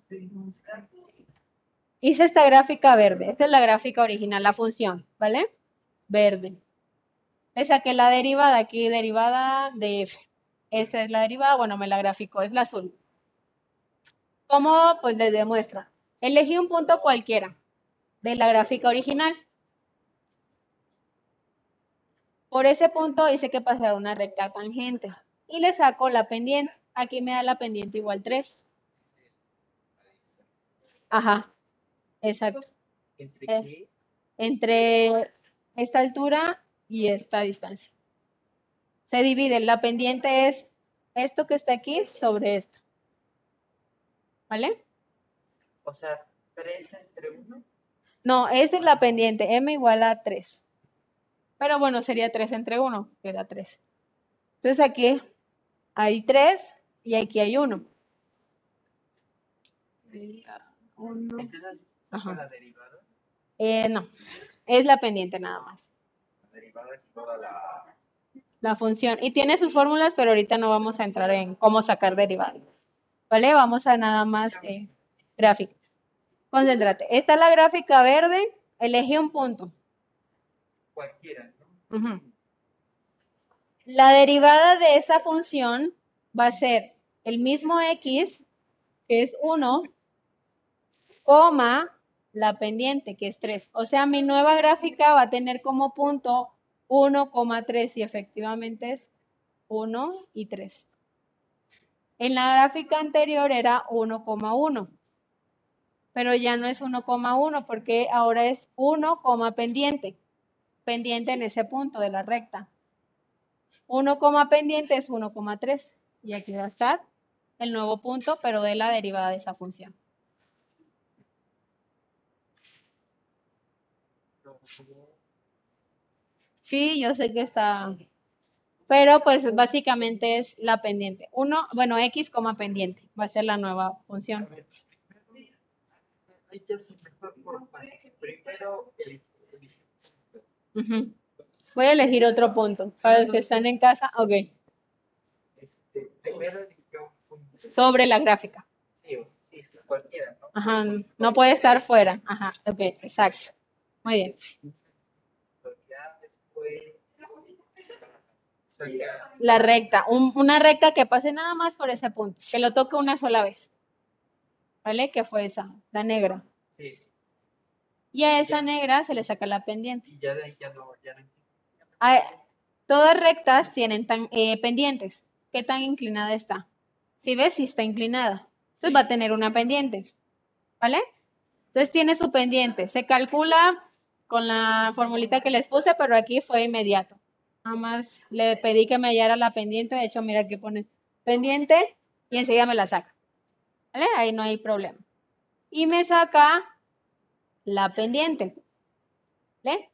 Hice esta gráfica verde. Esta es la gráfica original, la función, ¿vale? Verde. Le saqué la derivada aquí, derivada de f. Esta es la derivada, bueno, me la graficó, es la azul. ¿Cómo? Pues les demuestro. Elegí un punto cualquiera de la gráfica original. Por ese punto hice que pasara una recta tangente. Y le saco la pendiente. Aquí me da la pendiente igual 3. Ajá, exacto. ¿Entre Eh. qué? Entre esta altura y esta distancia. Se divide, la pendiente es esto que está aquí sobre esto. ¿Vale? O sea, 3 entre 1. No, esa es la pendiente, m igual a 3. Pero bueno, sería 3 entre 1, que da 3. Entonces aquí hay 3 y aquí hay 1. Uno. Entonces, Ajá. la derivada. Eh, no, es la pendiente nada más. La derivada es toda la. la función. Y tiene sus fórmulas, pero ahorita no vamos a entrar en cómo sacar derivadas. ¿Vale? Vamos a nada más eh, gráfica. Concéntrate. Esta es la gráfica verde. Elegí un punto. Cualquiera, ¿no? La derivada de esa función va a ser el mismo x, que es 1, coma la pendiente, que es 3. O sea, mi nueva gráfica va a tener como punto 1,3 y efectivamente es 1 y 3. En la gráfica anterior era 1,1, pero ya no es 1,1 porque ahora es 1, pendiente, pendiente en ese punto de la recta. 1, pendiente es 1,3 y aquí va a estar el nuevo punto, pero de la derivada de esa función. Sí, yo sé que está, pero pues básicamente es la pendiente. Uno, bueno, x, pendiente, va a ser la nueva función. Hay que por. Primero, el. Voy a elegir otro punto. Para los que están en casa, ok. este, primero. Sobre la gráfica. Sí, sí, cualquiera, ¿no? Ajá, no puede estar fuera. Ajá, ok, exacto. Muy bien. La recta, un- una recta que pase nada más por ese punto, que lo toque una sola vez. ¿Vale? Que fue esa, la negra. Sí, sí. Y a esa negra se le saca la pendiente. Y ya de ahí ya no, ya no Ah, todas rectas tienen tan- eh, pendientes. ¿Qué tan inclinada está? Si ves, si está inclinada. Entonces va a tener una pendiente. ¿Vale? Entonces tiene su pendiente. Se calcula con la formulita que les puse, pero aquí fue inmediato. Nada más le pedí que me hallara la pendiente. De hecho, mira aquí pone pendiente y enseguida me la saca. ¿Vale? Ahí no hay problema. Y me saca la pendiente. ¿Vale?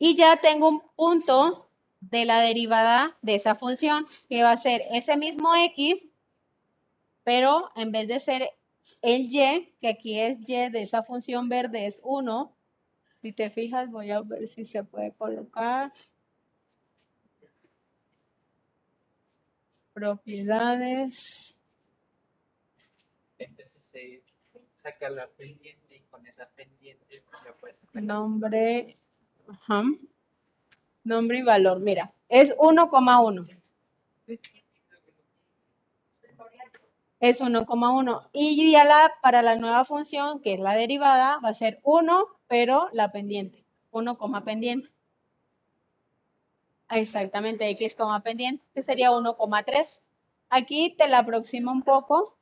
Y ya tengo un punto de la derivada de esa función, que va a ser ese mismo x, pero en vez de ser el y, que aquí es y de esa función verde es 1, si te fijas, voy a ver si se puede colocar. Propiedades. Entonces se saca la pendiente y con esa pendiente ya puedes sacar Nombre. Ajá. Nombre y valor. Mira, es 1,1. Es 1,1. Y ya la, para la nueva función, que es la derivada, va a ser 1, pero la pendiente. 1, pendiente. Exactamente, x, pendiente, que sería 1,3. Aquí te la aproximo un poco.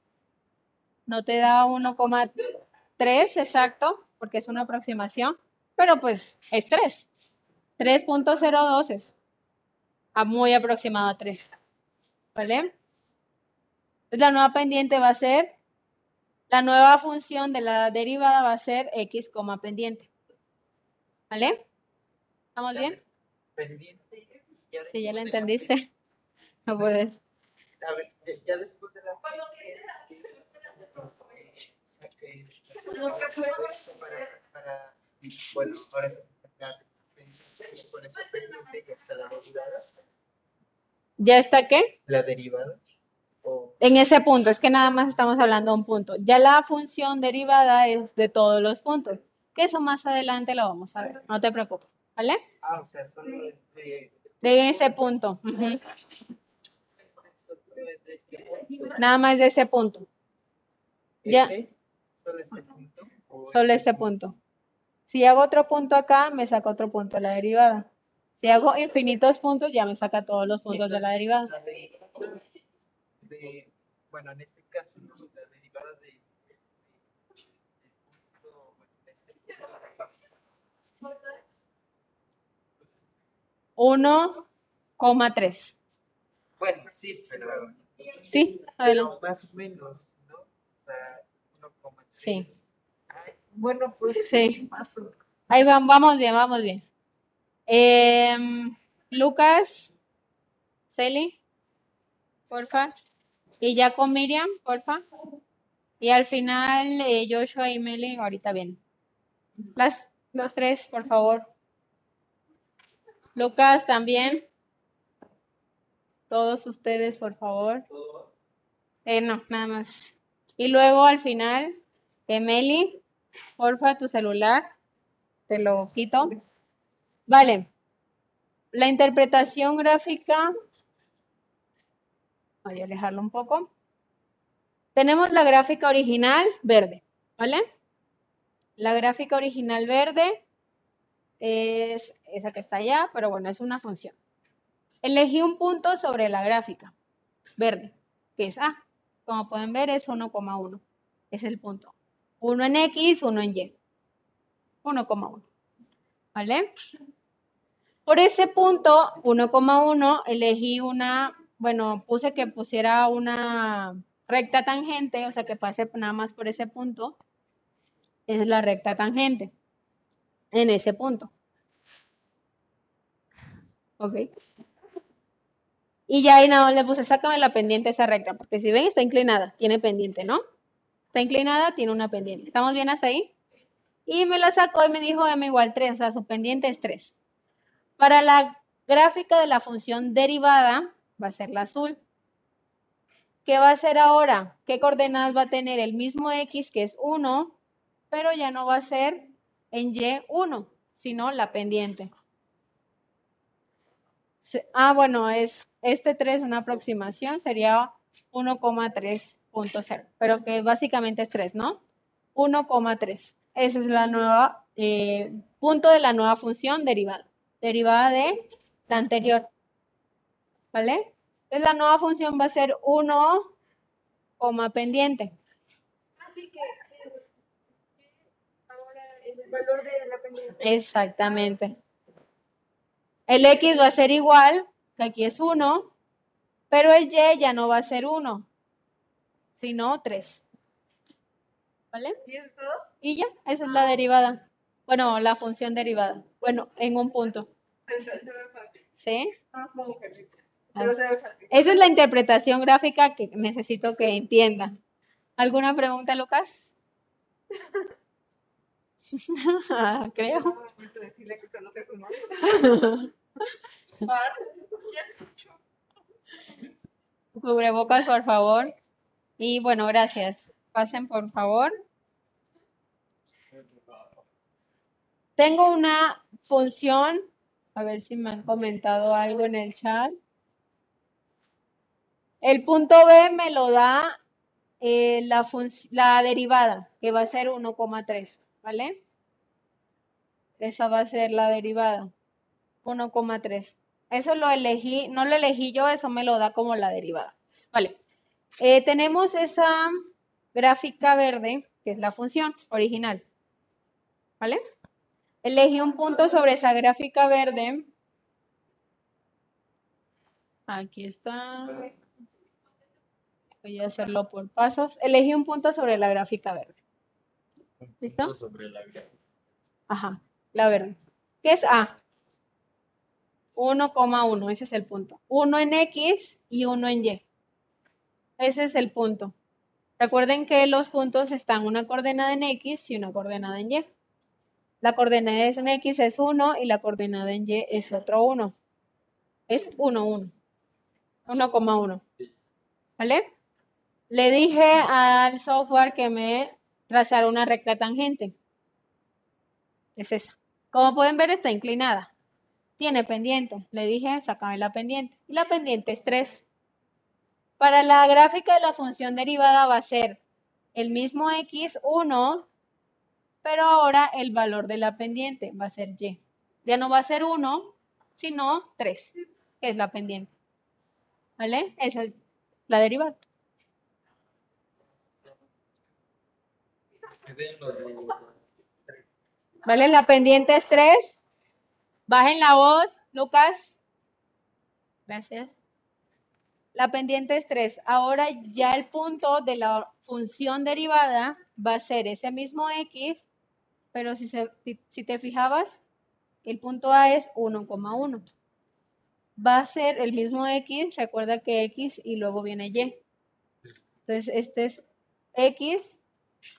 No te da 1,3 exacto, porque es una aproximación, pero pues es 3. 3.02 es muy aproximado a 3. ¿Vale? La nueva pendiente va a ser, la nueva función de la derivada va a ser x, pendiente. ¿Vale? ¿Estamos bien? pendiente y ya Si ya la entendiste, no puedes. A ver, ya después de la para, bueno, ahora sí, sacar con esa pendiente ya está la derivada. ¿Ya está qué? La derivada. En ese punto, es que nada más estamos hablando de un punto. Ya la función derivada es de todos los puntos, que eso más adelante lo vamos a ver, no te preocupes, ¿vale? ah, o sea, solo de, De ese punto, este nada más de ese punto, Ya. Este, Solo este punto. o solo este punto. Si hago otro punto acá, me saca otro punto de la derivada. Si hago infinitos puntos, ya me saca todos los puntos de la derivada. De, bueno, en este caso, ¿no? la derivada de, de, de- del punto, bueno, de este punto. 1,3. Bueno, sí, pero, ¿Sí? Pero más o menos, ¿no? O sea, 1,3. Sí. Ay, bueno, pues Sí. más o. Ahí van, vamos bien, vamos bien. Em, Lucas, Celi, porfa. Y ya con Miriam, porfa. Y al final, eh, Joshua y Meli, ahorita bien. Las, los tres, por favor. Lucas también. Todos ustedes, por favor. Eh, no, nada más. Y luego al final, Emily, porfa, tu celular. Te lo quito. Vale. La interpretación gráfica. Voy a alejarlo un poco. Tenemos la gráfica original verde, ¿vale? La gráfica original verde es esa que está allá, pero bueno, es una función. Elegí un punto sobre la gráfica verde, que es A. Como pueden ver, es 1,1. Es el punto. Uno en X, uno en Y. 1,1. ¿Vale? Por ese punto, 1,1, elegí una, bueno, puse que pusiera una recta tangente, o sea, que pase nada más por ese punto. Es la recta tangente en ese punto. Ok. Y ya ahí nada le puse, sácame la pendiente esa recta, porque si ven, está inclinada, tiene pendiente, ¿no? Está inclinada, tiene una pendiente. ¿Estamos bien hasta ahí? Y me la sacó y me dijo m igual 3, o sea, su pendiente es 3. Para la gráfica de la función derivada, va a ser la azul. ¿Qué va a hacer ahora? ¿Qué coordenadas va a tener? El mismo x, que es 1, pero ya no va a ser en y 1, sino la pendiente. Ah, bueno, es este 3, una aproximación, sería 1,3.0, pero que básicamente es 3, ¿no? 1,3. Ese es la nueva eh, punto de la nueva función derivada. Derivada de la anterior. ¿Vale? Entonces la nueva función va a ser 1, coma pendiente. Así que ahora el valor de la pendiente. Exactamente. El x va a ser igual, que aquí es 1, pero el y ya no va a ser 1, sino 3. ¿Vale? ¿Y eso es todo? Y ya, esa es la derivada. Bueno, la función derivada. Bueno, en un punto. Fácil. ¿Sí? Ah, como que. Pero. Esa es la interpretación gráfica que necesito que entiendan. ¿Alguna pregunta, Lucas? Ah, Creo. Escucho. Cubrebocas, por favor. Y bueno, gracias. Pasen, por favor. Tengo una función. A ver si me han comentado algo en el chat. El punto B me lo da eh, la, la derivada, que va a ser 1,3, ¿vale? Esa va a ser la derivada. 1,3. Eso lo elegí, no lo elegí yo, eso me lo da como la derivada. Vale. Eh, tenemos esa gráfica verde, que es la función original. ¿Vale? Elegí un punto sobre esa gráfica verde. Aquí está. Voy a hacerlo por pasos. Elegí un punto sobre la gráfica verde. ¿Listo? Sobre la gráfica. Ajá, la verde. ¿Qué es A? 1,1, ese es el punto. 1 en X y 1 en Y. Ese es el punto. Recuerden que los puntos están una coordenada en X y una coordenada en Y. La coordenada en X es 1 y la coordenada en Y es otro 1. Es 1, 1. 1,1. ¿Vale? Le dije al software que me trazara una recta tangente. Es esa. Como pueden ver, está inclinada. Tiene pendiente. Le dije, sácame la pendiente. Y la pendiente es 3. Para la gráfica de la función derivada va a ser el mismo x1, pero ahora el valor de la pendiente va a ser y. Ya no va a ser 1, sino 3, que es la pendiente. ¿Vale? Esa es la derivada. ¿Vale? La pendiente es 3. Bajen la voz, Lucas. Gracias. La pendiente es 3. Ahora ya el punto de la función derivada va a ser ese mismo x, pero si, se, si te fijabas, el punto A es 1,1. Va a ser el mismo x, recuerda que x y luego viene y. Entonces, este es x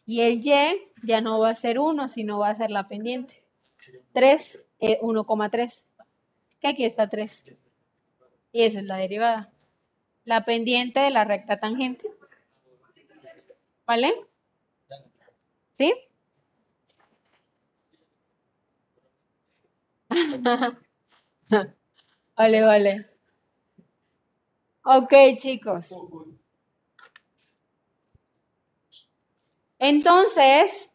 y el y ya no va a ser 1, sino va a ser la pendiente. 3, 1,3. Que aquí está 3. Y esa es la derivada. La pendiente de la recta tangente. ¿Vale? ¿Sí? vale, vale. Ok, chicos. Entonces,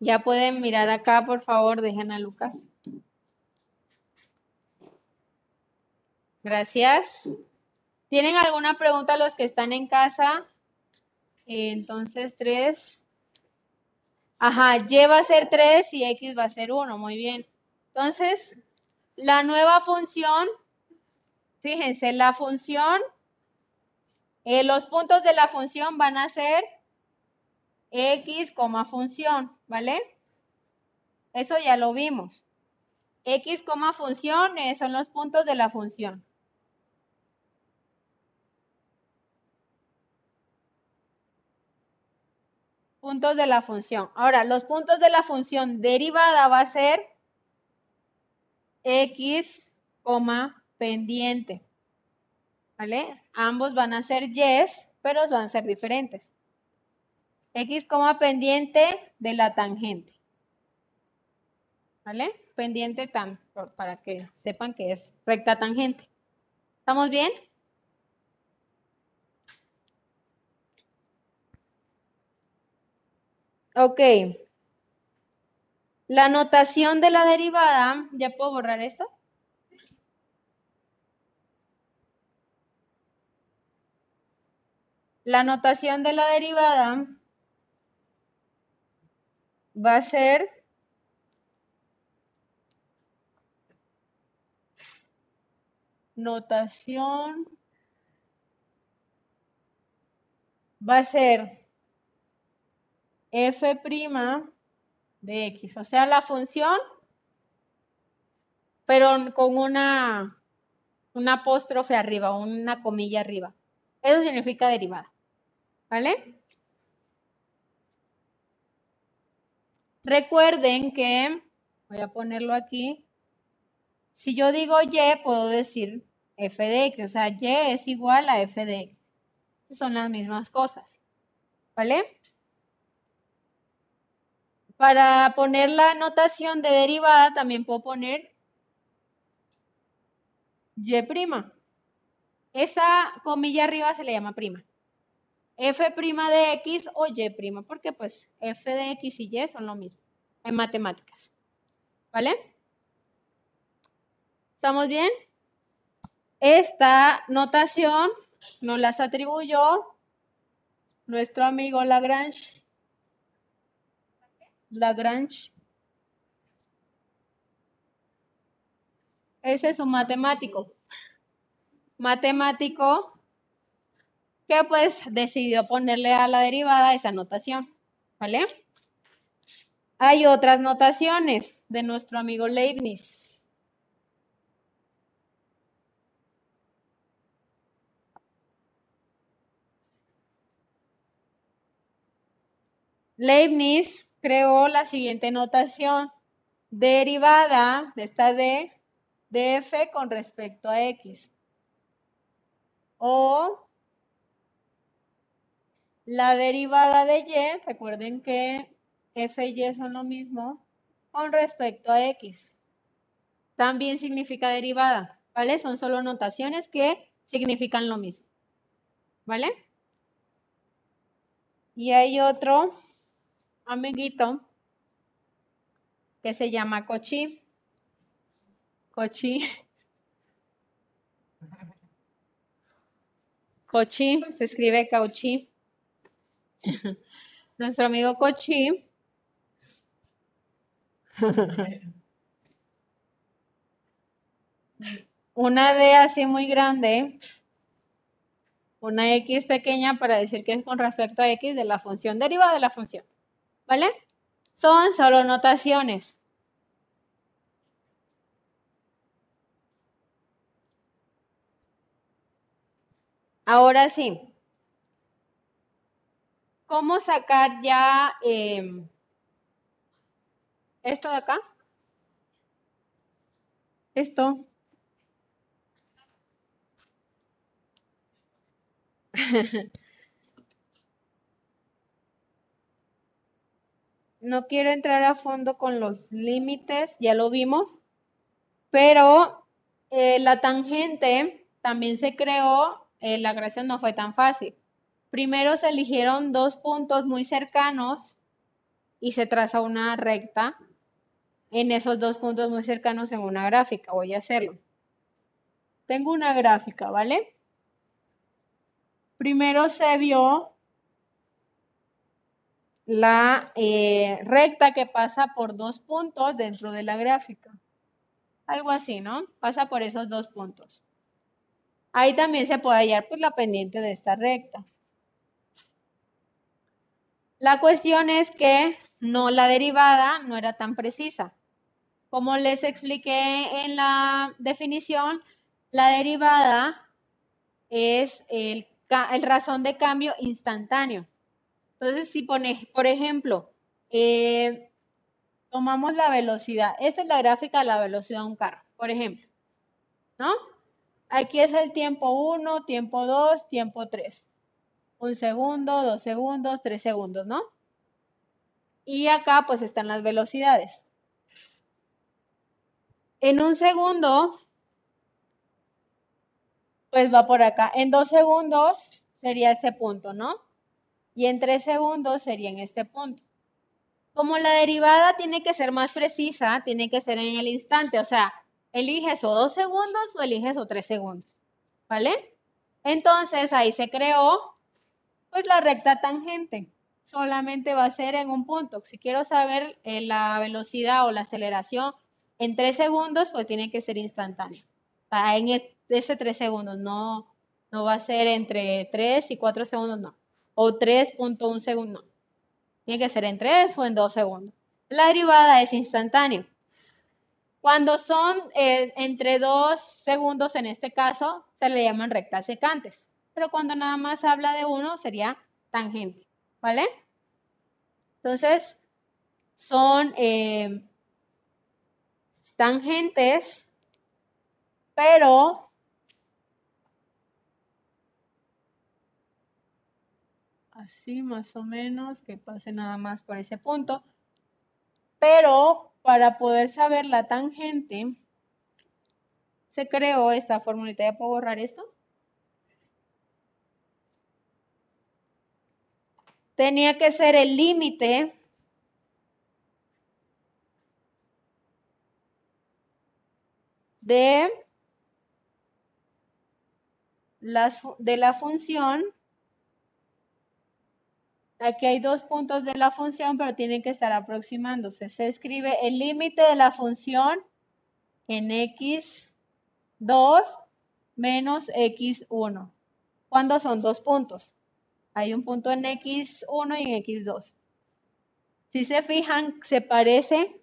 ya pueden mirar acá, por favor, dejen a Lucas. Gracias. ¿Tienen alguna pregunta los que están en casa? Entonces, 3. Ajá, y va a ser 3 y x va a ser 1. Muy bien. Entonces, la nueva función, fíjense, la función, eh, los puntos de la función van a ser x, función, ¿vale? Eso ya lo vimos. x, función eh, son los puntos de la función. Puntos de la función. Ahora, los puntos de la función derivada va a ser x, pendiente. ¿Vale? Ambos van a ser yes, pero van a ser diferentes x, pendiente de la tangente. ¿Vale? Pendiente tan, para que sepan que es recta tangente. ¿Estamos bien? Ok. La notación de la derivada, ¿ya puedo borrar esto? La notación de la derivada va a ser notación va a ser f' de x, o sea, la función, pero con una, una apóstrofe arriba, una comilla arriba. Eso significa derivada, ¿vale? Recuerden que, voy a ponerlo aquí, si yo digo y, puedo decir f de x, o sea, y es igual a f de x. Son las mismas cosas, ¿vale? Para poner la notación de derivada también puedo poner y'. Esa comilla arriba se le llama prima f' de x o y', porque pues f de x y y son lo mismo en matemáticas. ¿Vale? ¿Estamos bien? Esta notación nos las atribuyó nuestro amigo Lagrange. Lagrange. Ese es un matemático. Matemático que pues decidió ponerle a la derivada esa notación, ¿vale? Hay otras notaciones de nuestro amigo Leibniz. Leibniz creó la siguiente notación. Derivada de esta d de f con respecto a x. O la derivada de y, recuerden que f y y son lo mismo, con respecto a x. También significa derivada, ¿vale? Son solo notaciones que significan lo mismo, ¿vale? Y hay otro amiguito que se llama Cochi. Cochi. Cochi, se escribe Cauchi. Nuestro amigo Cochi. Una D así muy grande, una X pequeña para decir que es con respecto a X de la función derivada de la función. ¿Vale? Son solo notaciones. Ahora sí. ¿Cómo sacar ya em, esto de acá? Esto. No quiero entrar a fondo con los límites, ya lo vimos, pero eh, la tangente también se creó, eh, la creación no fue tan fácil. Primero se eligieron dos puntos muy cercanos y se traza una recta en esos dos puntos muy cercanos en una gráfica. Voy a hacerlo. Tengo una gráfica, ¿vale? Primero se vio la eh, recta que pasa por dos puntos dentro de la gráfica. Algo así, ¿no? Pasa por esos dos puntos. Ahí también se puede hallar pues, la pendiente de esta recta. La cuestión es que no, la derivada no era tan precisa. Como les expliqué en la definición, la derivada es el, razón de cambio instantáneo. Entonces, si pone, por ejemplo, eh, tomamos la velocidad, esta es la gráfica de la velocidad de un carro, por ejemplo, ¿no? Aquí es el tiempo 1, tiempo 2, tiempo 3 un segundo, dos segundos, tres segundos, ¿no? Y acá pues están las velocidades. En un segundo, pues va por acá. En dos segundos sería este punto, ¿no? Y en tres segundos sería en este punto. Como la derivada tiene que ser más precisa, tiene que ser en el instante, o sea, eliges o dos segundos o eliges o tres segundos, ¿vale? Entonces ahí se creó pues la recta tangente solamente va a ser en un punto. Si quiero saber eh, la velocidad o la aceleración en tres segundos, pues tiene que ser instantáneo. en e, ese tres segundos, no, no va a ser entre 3 y 4 segundos, no. O 3.1 segundos, no. Tiene que ser en 3 o en 2 segundos. La derivada es instantáneo. Cuando son eh, entre 2 segundos, en este caso, se le llaman rectas secantes pero cuando nada más habla de uno sería tangente, ¿vale? Entonces, son eh, tangentes, pero así más o menos, que pase nada más por ese punto. Pero para poder saber la tangente, se creó esta formulita. ¿Ya puedo borrar esto? Tenía que ser el límite de, de la función. Aquí hay dos puntos de la función, pero tienen que estar aproximándose. Se escribe el límite de la función en x2 menos x1. ¿Cuándo son dos puntos? Hay un punto en X1 y en X2. Si se fijan, se parece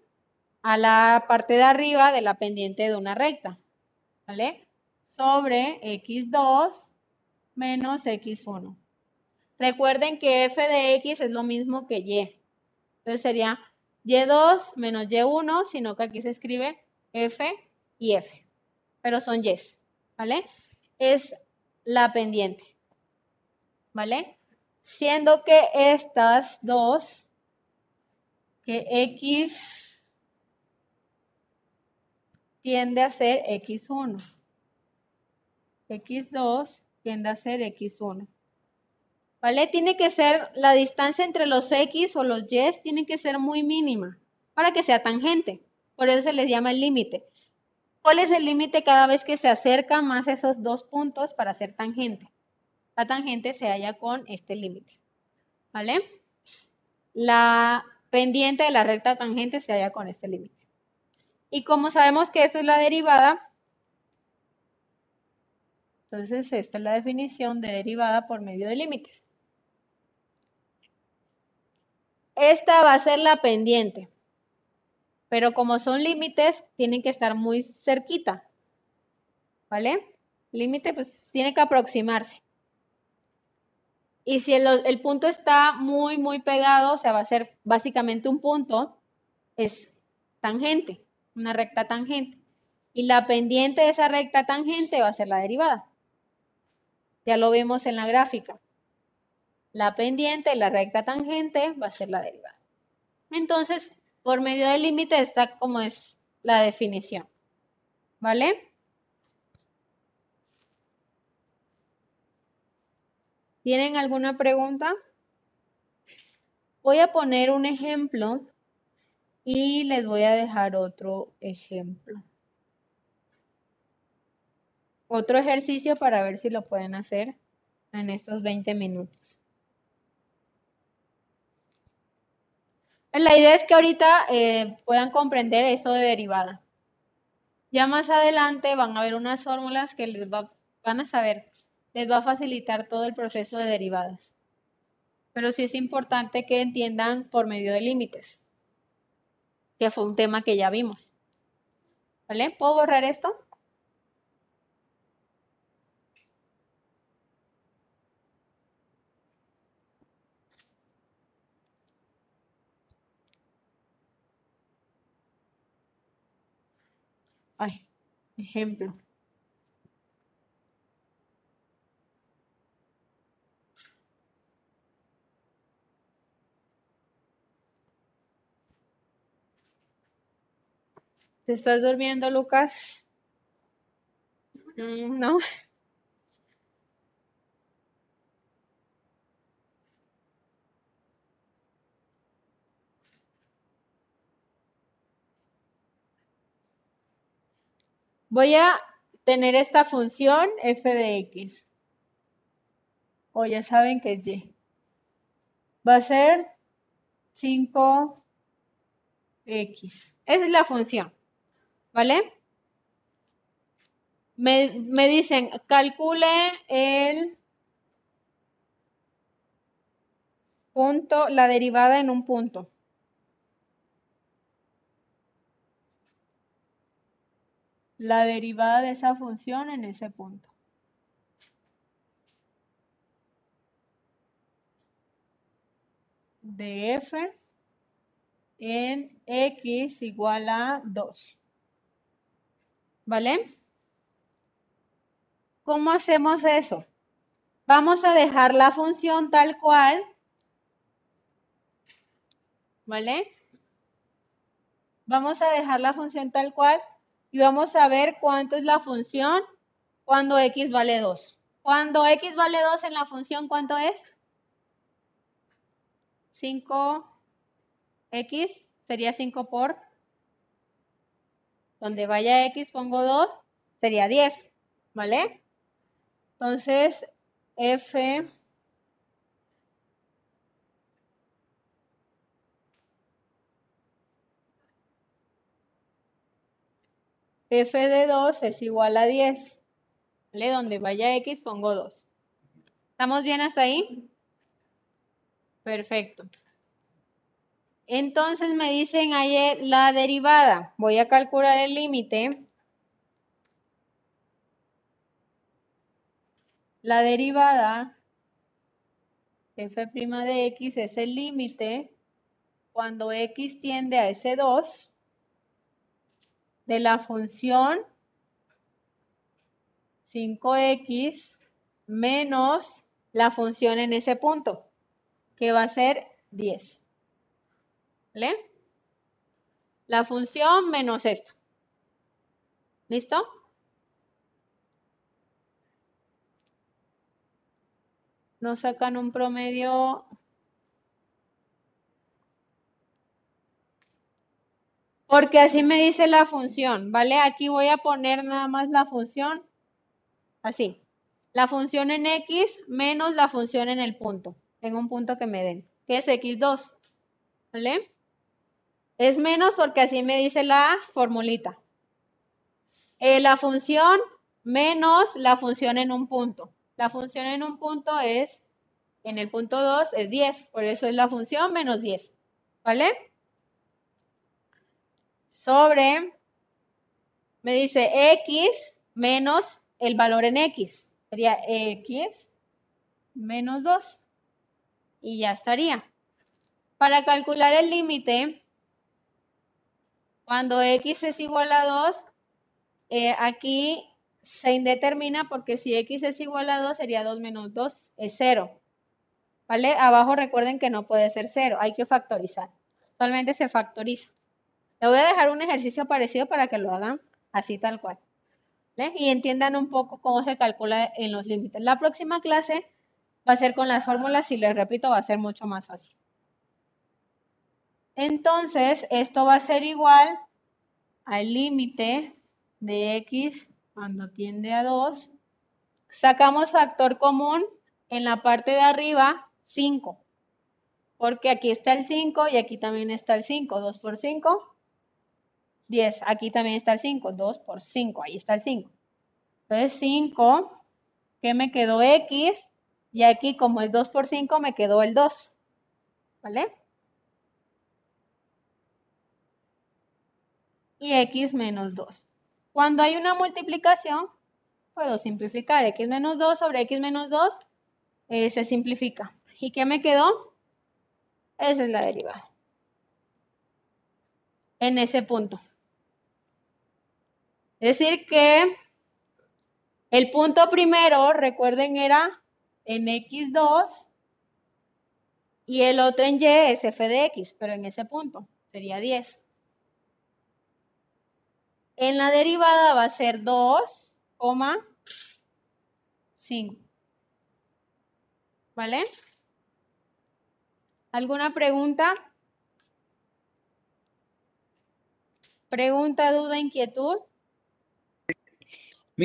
a la parte de arriba de la pendiente de una recta. ¿Vale? Sobre X2 menos X1. Recuerden que f de x es lo mismo que y. Entonces sería y2 menos y1, sino que aquí se escribe f y f, pero son y's, ¿vale? Es la pendiente, ¿vale? Siendo que estas dos, que x tiende a ser x1, x2 tiende a ser x1. ¿Vale? Tiene que ser la distancia entre los x o los y tiene que ser muy mínima para que sea tangente. Por eso se les llama el límite. ¿Cuál es el límite cada vez que se acerca más esos dos puntos para ser tangente? La tangente se halla con este límite. ¿Vale? La pendiente de la recta tangente se halla con este límite. Y como sabemos que esto es la derivada, entonces esta es la definición de derivada por medio de límites. Esta va a ser la pendiente. Pero como son límites, tienen que estar muy cerquita. ¿Vale? Límite, pues tiene que aproximarse. Y si el, punto está muy, muy pegado, o sea, va a ser básicamente un punto, es tangente, una recta tangente. Y la pendiente de esa recta tangente va a ser la derivada. Ya lo vimos en la gráfica. La pendiente, la recta tangente, va a ser la derivada. Entonces, por medio del límite está como es la definición. ¿Vale? ¿Tienen alguna pregunta? Voy a poner un ejemplo y les voy a dejar otro ejemplo. Otro ejercicio para ver si lo pueden hacer en estos 20 minutos. La idea es que ahorita eh, puedan comprender eso de derivada. Ya más adelante van a ver unas fórmulas que les van a saber, les va a facilitar todo el proceso de derivadas. Pero sí es importante que entiendan por medio de límites, que fue un tema que ya vimos. ¿Vale? ¿Puedo borrar esto? Ay, ejemplo. ¿Te estás durmiendo, Lucas? Mm, no. Voy a tener esta función f de x. O ya saben que es y. Va a ser 5x. Esa es la función. ¿Vale? Me, me dicen, calcule el punto, la derivada en un punto. la derivada de esa función en ese punto. de f en x igual a 2. ¿Vale? ¿Cómo hacemos eso? Vamos a dejar la función tal cual. ¿Vale? Vamos a dejar la función tal cual y vamos a ver cuánto es la función cuando x vale 2. Cuando x vale 2 en la función, ¿cuánto es? 5x sería 5 por, donde vaya x pongo 2, sería 10, ¿vale? Entonces, f f de 2 es igual a 10. ¿Vale? Donde vaya x pongo 2. ¿Estamos bien hasta ahí? Perfecto. Entonces me dicen ahí la derivada. Voy a calcular el límite. La derivada f' de x es el límite cuando x tiende a ese 2 de la función 5x menos la función en ese punto, que va a ser 10. ¿Vale? La función menos esto. ¿Listo? Nos sacan un promedio Porque así me dice la función, ¿vale? Aquí voy a poner nada más la función así. La función en x menos la función en el punto. Tengo un punto que me den, que es x2. ¿Vale? Es menos porque así me dice la formulita. Eh, la función menos la función en un punto. La función en un punto es, en el punto 2 es 10, por eso es la función menos 10. ¿Vale? sobre, me dice x menos el valor en x. Sería x menos 2. Y ya estaría. Para calcular el límite, cuando x es igual a 2, eh, aquí se indetermina porque si x es igual a 2 sería 2 menos 2 es 0. ¿Vale? Abajo recuerden que no puede ser 0, hay que factorizar. Actualmente se factoriza. Le voy a dejar un ejercicio parecido para que lo hagan así tal cual. Y entiendan un poco cómo se calcula en los límites. La próxima clase va a ser con las fórmulas y les repito, va a ser mucho más fácil. Entonces, esto va a ser igual al límite de x cuando tiende a 2. Sacamos factor común en la parte de arriba, 5. Porque aquí está el 5 y aquí también está el 5. 2 por 5, 10. Aquí también está el 5. 2 por 5. Ahí está el 5. Entonces 5, ¿qué me quedó X? Y aquí como es 2 por 5 me quedó el 2. ¿Vale? Y X menos 2. Cuando hay una multiplicación, puedo simplificar. X menos 2 sobre X menos 2 eh, se simplifica. ¿Y qué me quedó? Esa es la derivada. En ese punto. Es decir que el punto primero, recuerden, era en x2 y el otro en y es f de x, pero en ese punto sería 10. En la derivada va a ser 2,5. ¿Vale? ¿Alguna pregunta? ¿Pregunta, duda, inquietud?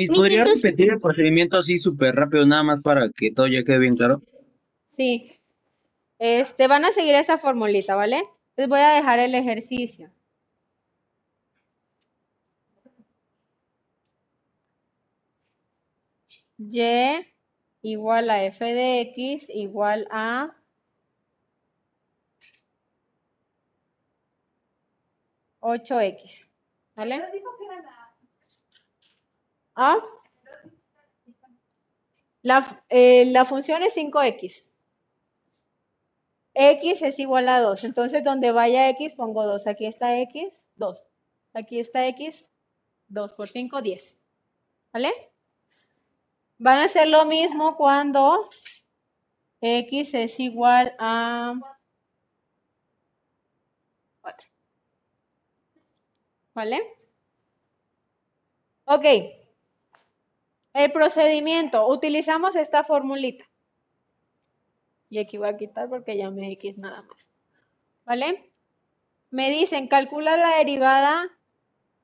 ¿Podría repetir el procedimiento así súper rápido, nada más para que todo ya quede bien claro? Sí. Este, van a seguir esa formulita, ¿vale? Les voy a dejar el ejercicio. Y igual a f de x igual a ocho x. ¿Vale? ¿Ah? La, eh, la función es 5x. x es igual a 2. Entonces, donde vaya x, pongo 2. Aquí está x, 2. Aquí está x, 2 por 5, 10. ¿Vale? Van a hacer lo mismo cuando x es igual a 4. ¿Vale? Ok. El procedimiento, utilizamos esta formulita. Y aquí voy a quitar porque ya me X nada más. ¿Vale? Me dicen, calcula la derivada,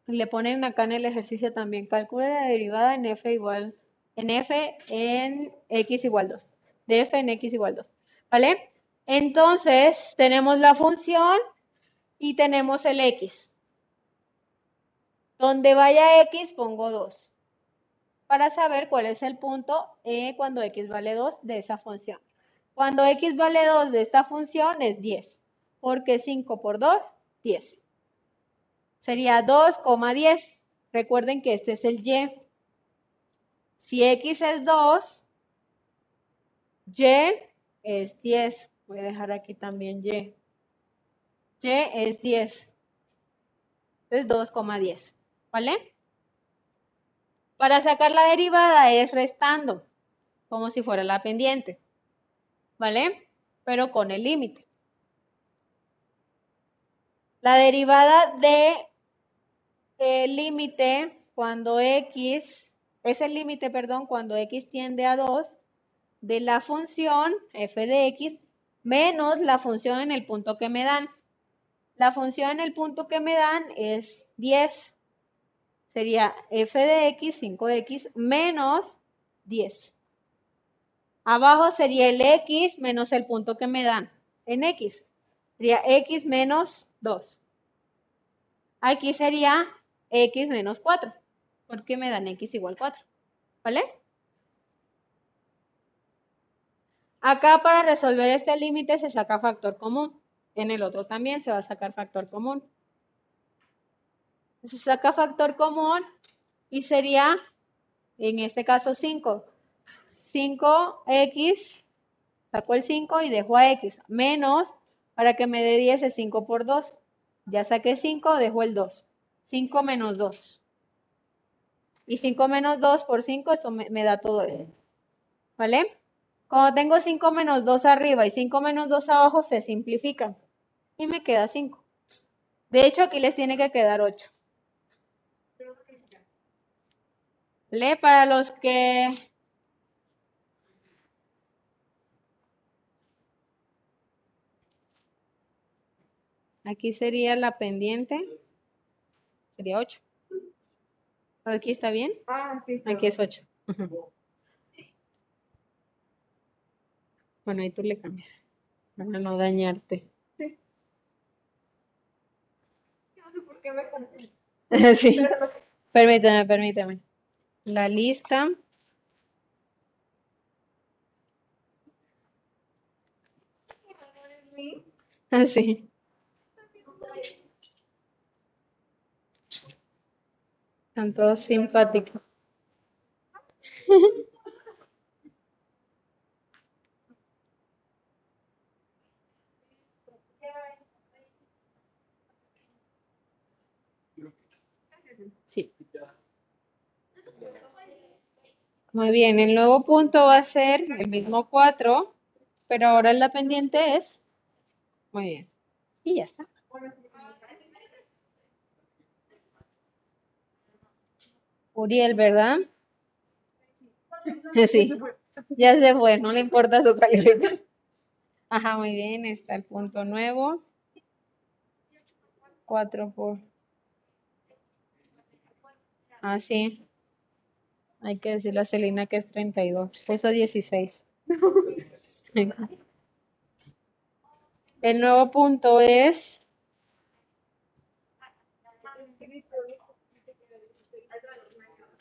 le ponen acá en el ejercicio también, calcula la derivada en f igual, en f en x igual 2, de f en x igual 2, ¿vale? Entonces, tenemos la función y tenemos el x. Donde vaya x, pongo 2 para saber cuál es el punto e cuando x vale 2 de esa función. Cuando x vale 2 de esta función es 10, porque 5 por 2, 10. Sería 2,10. Recuerden que este es el y. Si x es 2, y es 10. Voy a dejar aquí también y. y es 10. Es 2,10. ¿Vale? Para sacar la derivada es restando, como si fuera la pendiente. ¿Vale? Pero con el límite. La derivada de el límite cuando x, es el límite, perdón, cuando x tiende a 2 de la función f de x menos la función en el punto que me dan. La función en el punto que me dan es 10. Sería f de x, 5x, menos 10. Abajo sería el x menos el punto que me dan en x. Sería x menos 2. Aquí sería x menos 4, porque me dan x igual 4. ¿Vale? Acá para resolver este límite se saca factor común. En el otro también se va a sacar factor común. Se saca factor común y sería, en este caso, 5. 5x, saco el 5 y dejo a x, menos, para que me dé 10 es 5 por 2. Ya saqué 5, dejo el 2. 5 menos 2. Y 5 menos 2 por 5, eso me, me da todo esto. ¿Vale? Cuando tengo 5 menos 2 arriba y 5 menos 2 abajo, se simplifican. Y me queda 5. De hecho, aquí les tiene que quedar 8. ¿Vale? Para los que... Aquí sería la pendiente. Sería 8. ¿Aquí está bien? Ah, sí. Aquí es 8. Bueno, ahí tú le cambias. Para no dañarte. No sé por qué me confundí. sí. Permítame, permítame. La lista. Así. Están todos simpáticos. Sí. Muy bien, el nuevo punto va a ser el mismo 4, pero ahora la pendiente es. Muy bien. Y ya está. Uriel, ¿verdad? Sí, ya se fue, no le importa su calificación. Ajá, muy bien, está el punto nuevo. 4 por... Ah, sí. Hay que decirle a Celina que es 32. Puso 16. El nuevo punto es...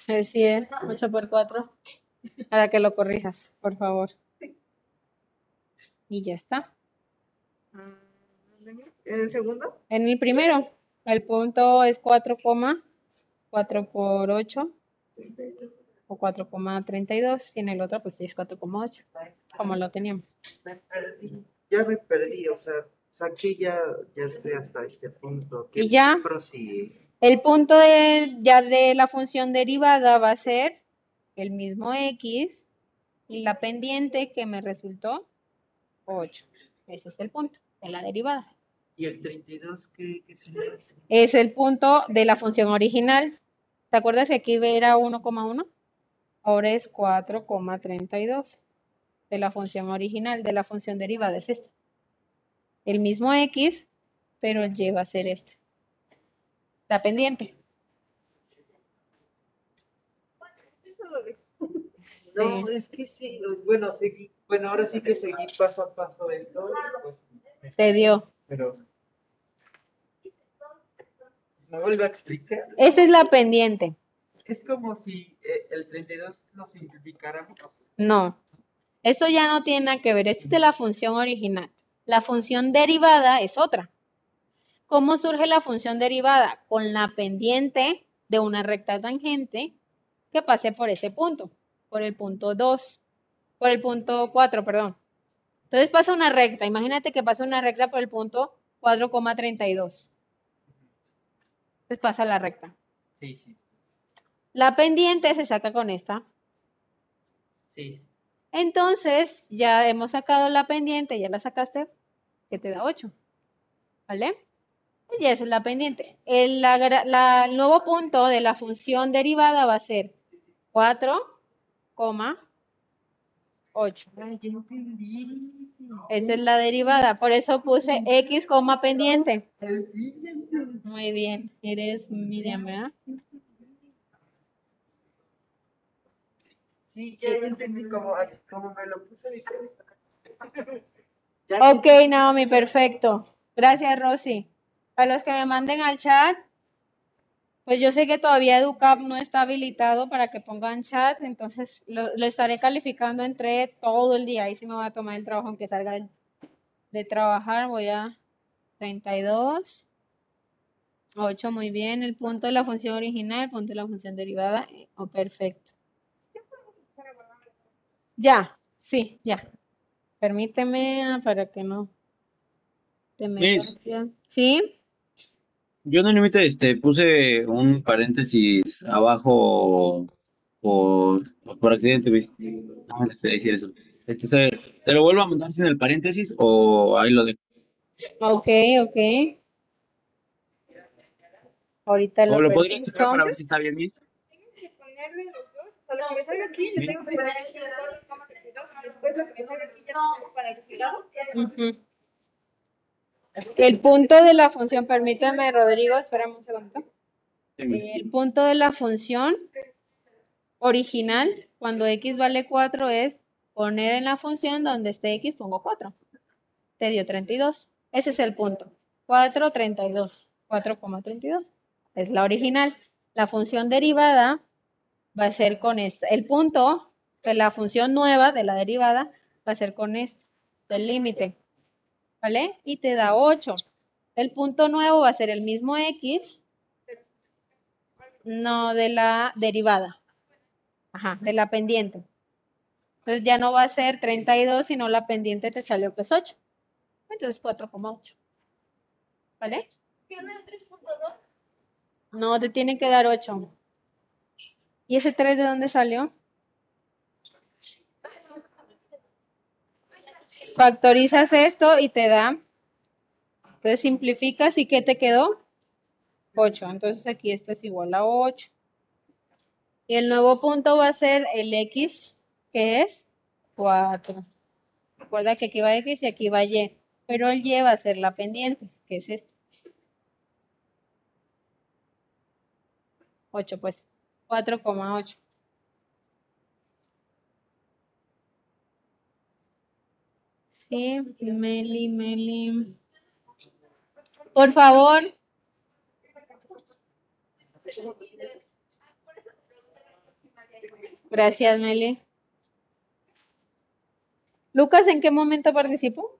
El 100, 8 por 4. Para que lo corrijas, por favor. Y ya está. ¿En el segundo? En el primero, el punto es 4, 4 por 8 o 4,32 y en el otro pues sí es 4,8 como lo teníamos. Me perdí. Ya me perdí, o sea, saqué ya, ya estoy hasta este punto. ¿Y ya? Prosigue. El punto de, ya de la función derivada va a ser el mismo x y la pendiente que me resultó 8. Ese es el punto de la derivada. ¿Y el 32 qué, qué se le hace? Es el punto de la función original. ¿Te acuerdas que aquí era 1,1? Ahora es 4,32 de la función original, de la función derivada es esta. El mismo x, pero el y va a ser este. La pendiente. No, es que sí, bueno, seguí, bueno, ahora sí que seguí paso a paso esto, pues, Se dio. pero... ¿Me vuelve a explicar? Esa es la pendiente. Es como si eh, el 32 lo simplificáramos. No. Eso ya no tiene nada que ver. Esta es de la función original. La función derivada es otra. ¿Cómo surge la función derivada? Con la pendiente de una recta tangente que pase por ese punto, por el punto 2, por el punto 4, perdón. Entonces pasa una recta. Imagínate que pasa una recta por el punto 4,32. Entonces pasa la recta. Sí, sí. La pendiente se saca con esta. Sí. Entonces, ya hemos sacado la pendiente, ya la sacaste, que te da 8. ¿Vale? Y esa es la pendiente. El, la nuevo punto de la función derivada va a ser 4,8. Ay, ya entendí. Esa es la derivada. Por eso puse x, coma pendiente. Ya. Muy bien. Eres Miriam, ¿verdad? Sí, ya entendí cómo, cómo me lo puse. Ya Ok, Naomi, perfecto. Gracias, Rosy. Para los que me manden al chat, pues yo sé que todavía EduCap no está habilitado para que pongan chat, entonces lo, lo estaré calificando entre todo el día. Ahí sí me voy a tomar el trabajo, aunque salga de, trabajar, voy a 32. 8, muy bien. El punto de la función original, el punto de la función derivada. Oh, perfecto. Ya, sí, ya. Permíteme ah, para que no te me. ¿Sí? Yo en el límite este, puse un paréntesis abajo por, por accidente, ¿ves? No me decir eso. Este, se- ¿Te lo vuelvo a mandar sin el paréntesis o ahí lo dejo? Ok, ok. Ahorita lo ¿O lo podría checar para ver si está bien, Miss? ponerle los dos. O sea, lo que me salga aquí, le tengo que poner aquí el 4,32 y después lo que me salga aquí ya lo pongo para el resultado. El punto de la función, permíteme, Rodrigo, espérame un segundo. El punto de la función original, cuando x vale 4, es poner en la función donde esté x, pongo 4. Te dio 32. Ese es el punto. 4,32. 4,32. Es la original. La función derivada va a ser con esta. El punto de la función nueva de la derivada va a ser con esto, el límite. ¿Vale? Y te da 8. El punto nuevo va a ser el mismo x, no de la derivada. Ajá, de la pendiente. Entonces ya no va a ser 32, sino la pendiente te salió que es 8. Entonces 4,8. ¿Vale? ¿Tiene el 3.2? No, te tienen que dar 8. ¿Y ese 3 de dónde salió? Factorizas esto y te da. Entonces simplificas y ¿qué te quedó? 8. Entonces aquí esto es igual a 8. Y el nuevo punto va a ser el x, que es 4. Recuerda que aquí va x y aquí va y. Pero el y va a ser la pendiente, que es este. 8, pues. 4,8. Sí, Meli, Meli. Por favor. Gracias, Meli. Lucas, ¿en qué momento participó?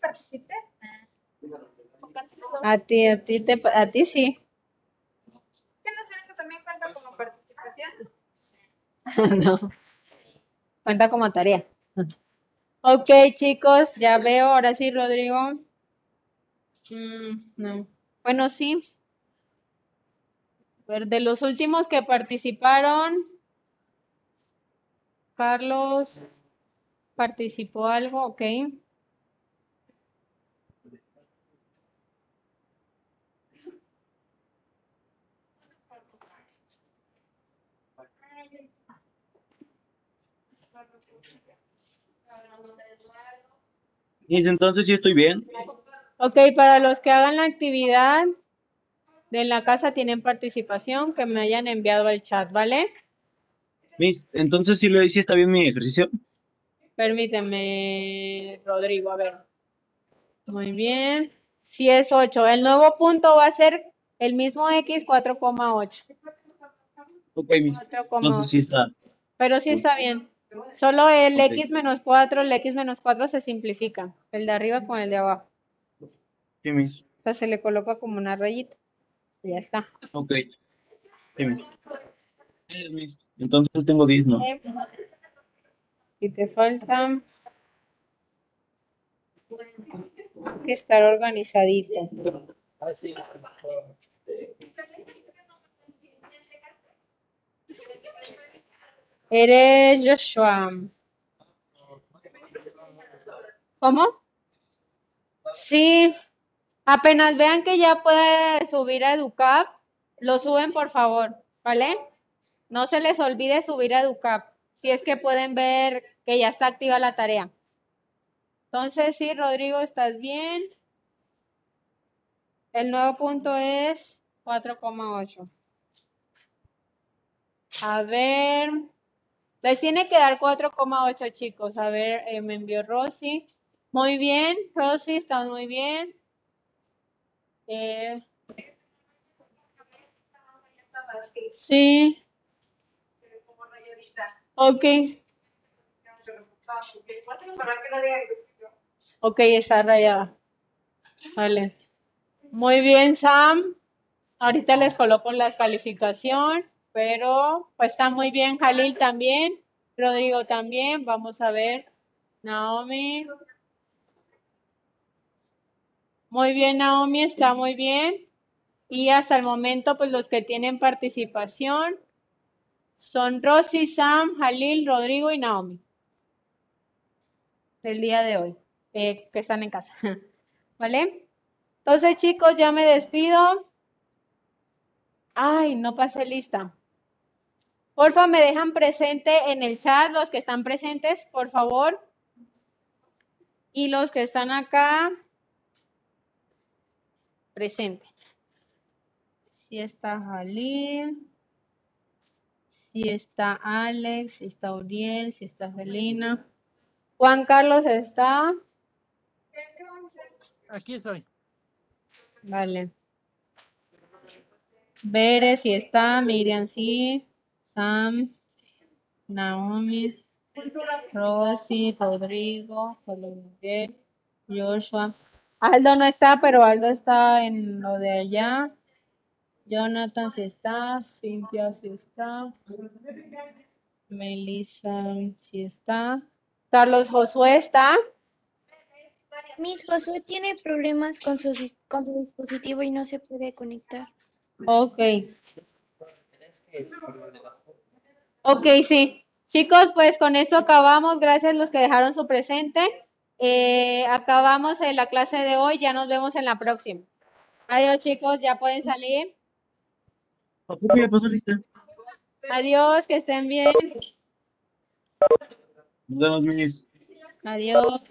Participé. A ti, a ti, te, a ti sí. ¿Qué no sé eso también cuenta como participación? No. Cuenta como tarea. Ok, chicos, ya veo. Ahora sí, Rodrigo. Mm, no. Bueno, sí. De los últimos que participaron, Carlos participó algo, ok. Entonces sí estoy bien. Ok, para los que hagan la actividad de la casa tienen participación, que me hayan enviado al chat, ¿vale? Miss, entonces sí lo sí está bien mi ejercicio. Permíteme, Rodrigo, a ver. Muy bien. Si es 8. El nuevo punto va a ser el mismo X 4,8. Ok, Miss. 4,8. Entonces sí está. Pero sí está bien. Solo el Ok. X menos 4, el X menos 4 se simplifica. El de arriba con el de abajo. Sí, Miss. O sea, se le coloca como una rayita. Y ya está. Ok. Miss. Eh, Miss, Entonces tengo 10, ¿no? Y te faltan que estar organizadito. Eres Joshua. ¿Cómo? Sí, apenas vean que ya puede subir a Educap, lo suben por favor, ¿vale? No se les olvide subir a Educap, si es que pueden ver que ya está activa la tarea. Entonces, sí, Rodrigo, ¿estás bien? El nuevo punto es 4,8. A ver, les tiene que dar 4,8 chicos. A ver, eh, me envió Rosy. Muy bien, Rosy, estás muy bien. Eh, sí. Ok. Ok, está rayada. Vale. Muy bien, Sam. Ahorita les coloco la calificación, pero pues está muy bien, Jalil también, Rodrigo también. Vamos a ver. Naomi. Muy bien, Naomi, está muy bien. Y hasta el momento, pues los que tienen participación son Rosy, Sam, Jalil, Rodrigo y Naomi. El día de hoy, eh, que están en casa. ¿Vale? Entonces, chicos, ya me despido. Ay, no pasé lista. Porfa, me dejan presente en el chat los que están presentes, por favor. Y los que están acá, presente. Si está Jalil, si está Alex, si está Uriel, si está Felina. Juan Carlos está. Aquí estoy. Vale. Bere, si está. Miriam, sí. Sam. Naomi. Rosy, Rodrigo, Miguel, Joshua. Aldo no está, pero Aldo está en lo de allá. Jonathan sí está, Cintia sí está, Melissa sí está, Carlos Josué está. Miss Josué tiene problemas con su, con su dispositivo y no se puede conectar. Ok. Ok, sí. Chicos, pues con esto acabamos. Gracias a los que dejaron su presente. Eh, acabamos en la clase de hoy. Ya nos vemos en la próxima. Adiós, chicos. Ya pueden salir. Adiós, que estén bien. Nos vemos. Adiós.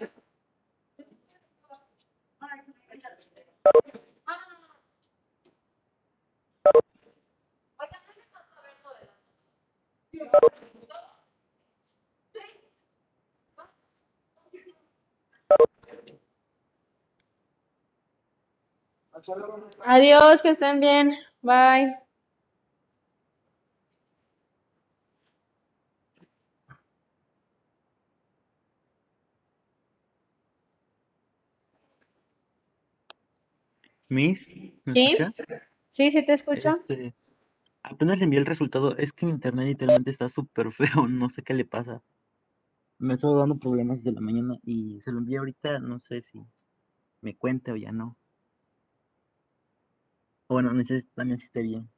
Adiós, que estén bien. Bye. Miss, ¿me ¿Sí? escucha? Sí, sí te escucho. Este, apenas le envié el resultado. Es que mi internet literalmente está súper feo. No sé qué le pasa. Me ha estado dando problemas desde la mañana y se lo envié ahorita. No sé si me cuente o ya no. Bueno, necesito también si esté bien.